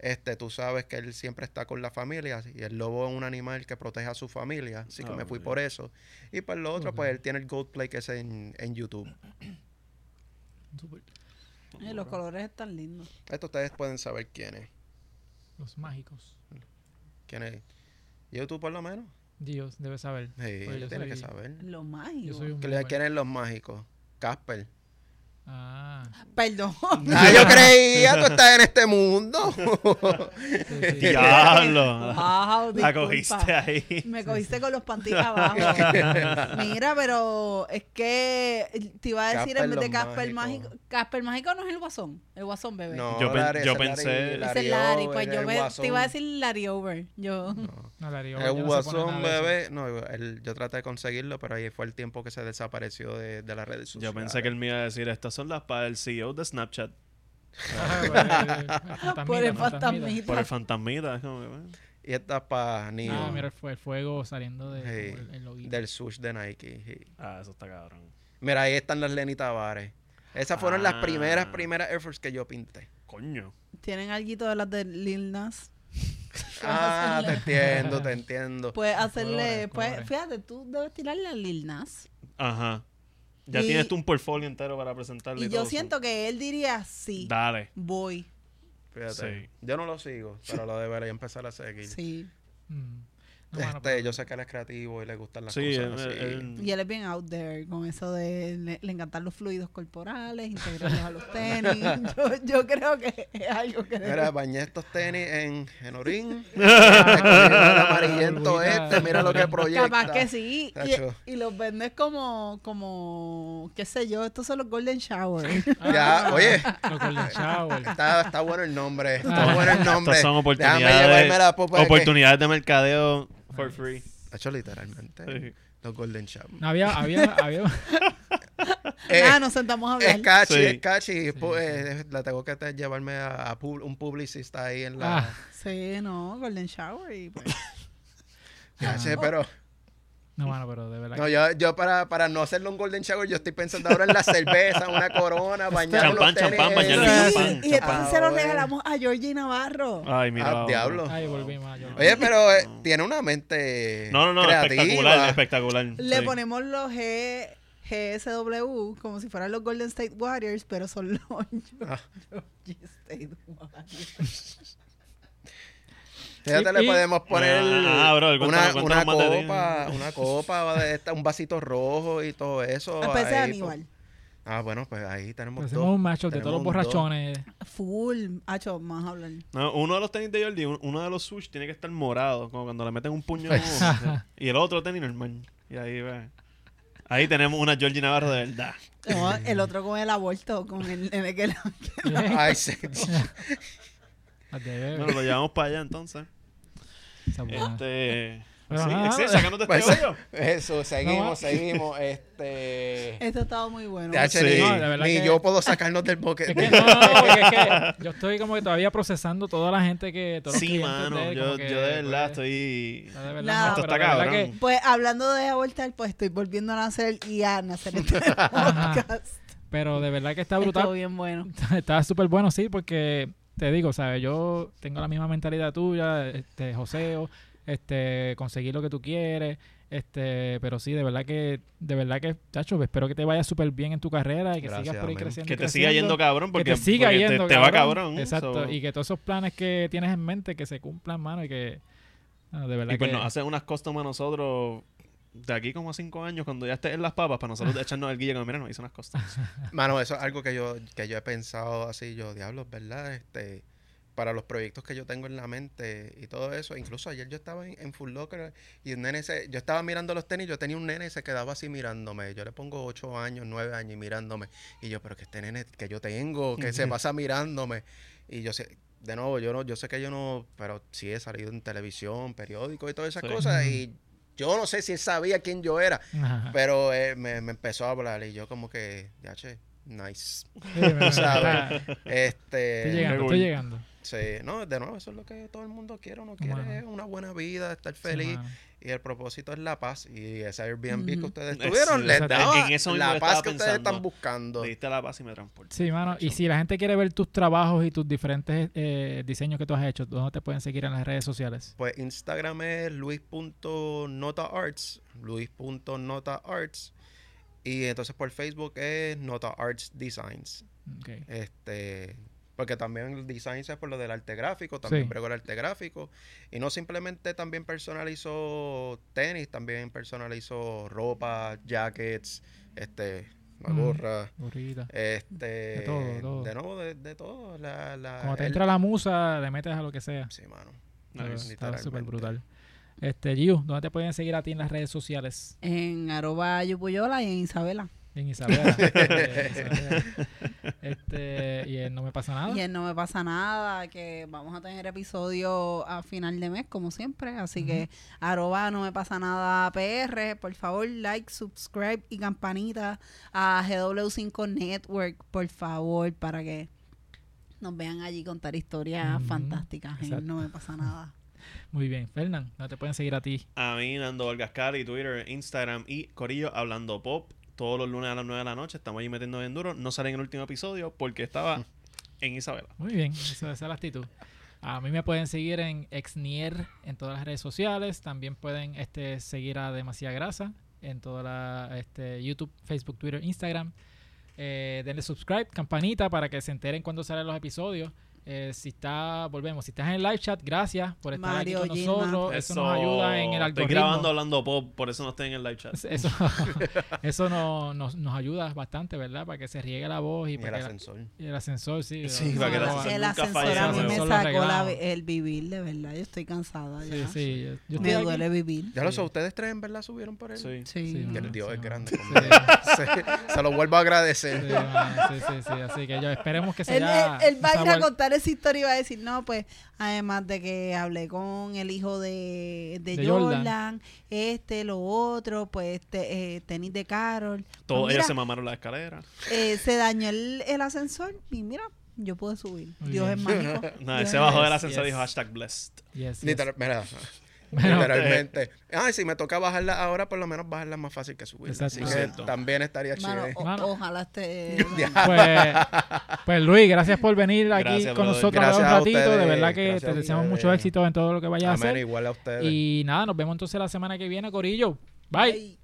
este, tú sabes que él siempre está con la familia y el lobo es un animal que protege a su familia, así que Ah, me fui por eso. Y por lo otro, pues él tiene el Gold Play que es en, en YouTube. Eh, los colores están lindos. Esto ustedes pueden saber quién es. Los mágicos. ¿Quién es? YouTube por lo menos. Dios debe saber. Sí, Pues tiene que saber. Los mágicos. soy un ¿Qué le boomer. quieren los mágicos? Casper. Ah. Perdón. (laughs) Ah, yo creía, tú estás en este mundo. Sí, sí. Diablo. Wow, La cogiste ahí. Me cogiste con los pantines abajo. (laughs) Mira, pero es que te iba a decir Casper en vez de Casper mágico. Casper mágico no es el guasón. El guasón bebé. No, Yo Larry- yo pensé- Ese es Larry. Over, Pues yo el me- te iba a decir Larry Over. Yo. No, Larry, Over El no guasón bebé, no, el- yo traté de conseguirlo, pero ahí fue el tiempo que se desapareció de, de las redes sociales. Yo pensé que él me iba a decir, estas son las para el CEO de Snapchat. Ah, (laughs) Por el fantasmita. Por el fantasmita. como bueno. Y esta es para Neo, Ah, mira el, fue- el fuego saliendo de el, loguito. del sush de Nike. Ah, eso está cabrón. Mira, ahí están las Lenny Tavares. Esas fueron las Ah. primeras, primeras Air Force que yo pinté. Coño. Tienen algo de las de Lil Nas. (laughs) Ah, te entiendo, te entiendo. Puedes hacerle. Pues, fíjate, tú debes tirarle a Lil Nas. Ajá. Ya Y- tienes tú un portfolio entero para presentarle. Y todo yo eso. siento que él diría sí. Dale. Voy. Fíjate. Sí. Yo no lo sigo, pero lo debería empezar a seguir. Sí. Mm. Este, pero- yo sé que él es creativo y le gustan las Sí, cosas él- así. él- Y él es bien out there con eso de le, le encantan los fluidos corporales, integrarlos a los tenis. (laughs) Yo, yo creo que es algo que Mira, bañé estos tenis en, en orín. (laughs) el Ah, amarillento este, mira lo que proyecta. Capaz que sí. Y, y los vendes como, como, qué sé yo, estos son los Golden Shower. (laughs) Ya, oye. Los Golden Shower. Está, está bueno el nombre. Ah. Está bueno el nombre. Estas son Déjame oportunidades, llevarme la popa de que- oportunidades de mercadeo for free. Tacho, literalmente. Sí. Los Golden Shower. No, había, había, (laughs) había, Eh, ah, nos sentamos a hablar. es catchy, Sí. es catchy. Sí, eh, la tengo que te- llevarme a, a pu- un publicista ahí en la. Ah. Sí, no, Golden Shower. Y pues, (laughs) Ah. sé, pero. No, mano, pero de verdad. No, yo, yo para, para no hacerlo un Golden Shower, yo estoy pensando ahora en la cerveza, una corona, bañar Champán, champán, bañarlo Sí, champán. y entonces se lo Ah, regalamos a Georgie Navarro. Ay, mira. Ah, vamos. diablo. Ay, volvimos a. Oye, pero eh, tiene una mente No, no, no, creativa. espectacular, espectacular. Le sí. ponemos los G, GSW como si fueran los Golden State Warriors, pero son los Ah. (laughs) Georgie State Warriors. Fíjate, le podemos poner Ah, ah, bro, una, una copa, una copa, de esta, un vasito rojo y todo eso. Especie de ahí, Aníbal. pues. Ah, bueno, pues ahí tenemos Pues dos. hacemos un matchup de todos los dos. borrachones. Full. Hacho, más hablar. No, uno de los tenis de Jordi, un- uno de los sush tiene que estar morado, como cuando le meten un puño. en uno, (laughs) y el otro tenis normal. Y ahí, ve. Ahí tenemos una Georgie Navarro de verdad. No, el otro con el aborto, con el nene que Ay, sí. (laughs) Bueno, lo llevamos para allá entonces. Este. Sí, nada, Excel, sacándote Pues, este hoyo. Eso, seguimos, No, seguimos. (laughs) Este. Esto estaba muy bueno. Sí. ni, No, de verdad ni que- yo puedo sacarnos del boque. Es que no, no, porque es que (laughs) yo estoy como que todavía procesando toda la gente que. Todos Sí, mano. de él, Yo, que, yo de verdad pues, estoy. no, de verdad, Esto está cabrón. que- Pues hablando de abortar, pues estoy volviendo a nacer y a nacer este (laughs) podcast. Pero de verdad que está Estuvo brutal. bien bueno. Está súper bueno, sí, porque te digo, ¿sabes? Yo tengo la misma mentalidad tuya, este, joseo, este, conseguir lo que tú quieres, este, pero sí, de verdad que, de verdad que, chacho, espero que te vaya súper bien en tu carrera y que Gracias, sigas por ahí creciendo. Que te siga yendo cabrón porque, que te siga porque yendo te, va cabrón. Exacto, so- y que todos esos planes que tienes en mente que se cumplan, mano, y que, ah, de verdad y pues que... nos hacen unas custom a nosotros de aquí como a cinco años, cuando ya estés en las papas, para nosotros echarnos el guille como, mira, nos hizo unas cosas. (laughs) Mano, eso es algo que yo, que yo he pensado así, yo, diablos, ¿verdad? Este, para los proyectos que yo tengo en la mente y todo eso. Incluso ayer yo estaba en, en Full Locker y un nene se, yo estaba mirando los tenis, yo tenía un nene y se quedaba así mirándome. Yo le pongo ocho años, nueve años y mirándome. Y yo, pero que este nene que yo tengo, que se pasa mirándome. Y yo sé, de nuevo, yo no, yo sé que yo no, pero sí he salido en televisión, periódico y todas esas Sí. cosas. Y yo no sé si él sabía quién yo era, Ajá. pero eh, me, me empezó a hablar y yo como que, ya che, nice. Sí, (laughs) ¿sabes? Este, Estoy llegando, estoy llegando. Sí, no, de nuevo, eso es lo que todo el mundo quiere. Uno quiere Mano. una buena vida, estar Sí, feliz. y el propósito es la paz. Y ese Airbnb que ustedes (laughs) tuvieron les exacto. daba En eso mismo la paz que ustedes están buscando. Diste la paz y me transporté. Sí, mano. Y si la gente quiere ver tus trabajos y tus diferentes eh, diseños que tú has hecho, ¿dónde te pueden seguir en las redes sociales? Pues Instagram es luis.notaarts, luis.notaarts. Y entonces por Facebook es Nota Arts Designs. Ok. Este, porque también el design es por lo del arte gráfico, también Sí. el arte gráfico. Y no simplemente también personalizo tenis, también personalizo ropa, jackets, este, una gorra, Gorrita. este, De todo, todo. de nuevo, de, de todo. La, la, Cuando te el- entra la musa, le metes a lo que sea. Sí, mano. Pero Nice. Está súper brutal. Este, Giu, ¿dónde te pueden seguir a ti en las redes sociales? En arroba Yupuyola y en Isabela. En Isabela. (laughs) Isabela. este, y en No Me Pasa Nada. Y en No Me Pasa Nada, que vamos a tener episodio a final de mes, como siempre. Así que arroba No Me Pasa Nada PR, por favor, like, subscribe y campanita a GW5 Network, por favor, para que nos vean allí contar historias fantásticas en. No Me Pasa Nada. (laughs) Muy bien. Fernán, ¿dónde te pueden seguir a ti? A mí, Nando Valgascari, Twitter, Instagram y Corillo hablando pop. Todos los lunes a las 9 de la noche. Estamos ahí metiendo bien duro. No sale en el último episodio porque estaba en Isabela. Muy bien, eso, esa es la actitud. A mí me pueden seguir en Exnier en todas las redes sociales. También pueden este, seguir a Demasiada Grasa en toda la este, YouTube, Facebook, Twitter, Instagram. Eh, denle subscribe, campanita para que se enteren cuando salen los episodios. Eh, si está, volvemos, si estás en el live chat, gracias por estar Mario aquí con Gilman. nosotros. Eso, nos ayuda en el Estoy algoritmo. grabando hablando pop, por eso no estoy en el live chat. Eso, (laughs) eso no- nos, nos ayuda bastante, ¿verdad? Para que se riegue la voz y, Y el la- ascensor. y el ascensor, sí. Sí, la- para que el ascensor el nunca ascensor falle, a mí me sacó la- el vivir, de verdad. Yo estoy cansada ya. Sí, sí. yo- yo Me estoy aquí- duele vivir. Ya lo Sí. sé, ustedes tres en verdad subieron por él. Sí. Sí. Sí, Que mano, el Dios sí, es grande se, (laughs) se lo vuelvo a agradecer. Sí, sí, sí, sí. Así que yo esperemos que se Él, él- va a ir a vuel- contar esa historia y va a decir, no, pues, además de que hablé con el hijo de, de, De Jordan, Jordan. este, lo otro, pues, te- eh, tenis de Carol. Todos Pues ellos se mamaron la escalera. eh, se dañó el, el ascensor y mira, yo pude subir. Muy Dios bien. es mágico. (laughs) Dios se bajó del ascensor y yes. dijo hashtag blessed. Yes, yes. Literal- mira, literalmente. Ay, si me toca bajarla ahora, por lo menos bajarla es más fácil que subirla. Exacto. Así que Cierto. también estaría Mano, chido. Mano. ojalá esté... (laughs) pues, pues Luis, gracias por venir aquí Gracias, con brother. nosotros Gracias un ratito. de verdad que te deseamos mucho éxito en todo lo que vayas a Amén, hacer. igual a ustedes. Y nada, nos vemos entonces la semana que viene, Corillo. Bye.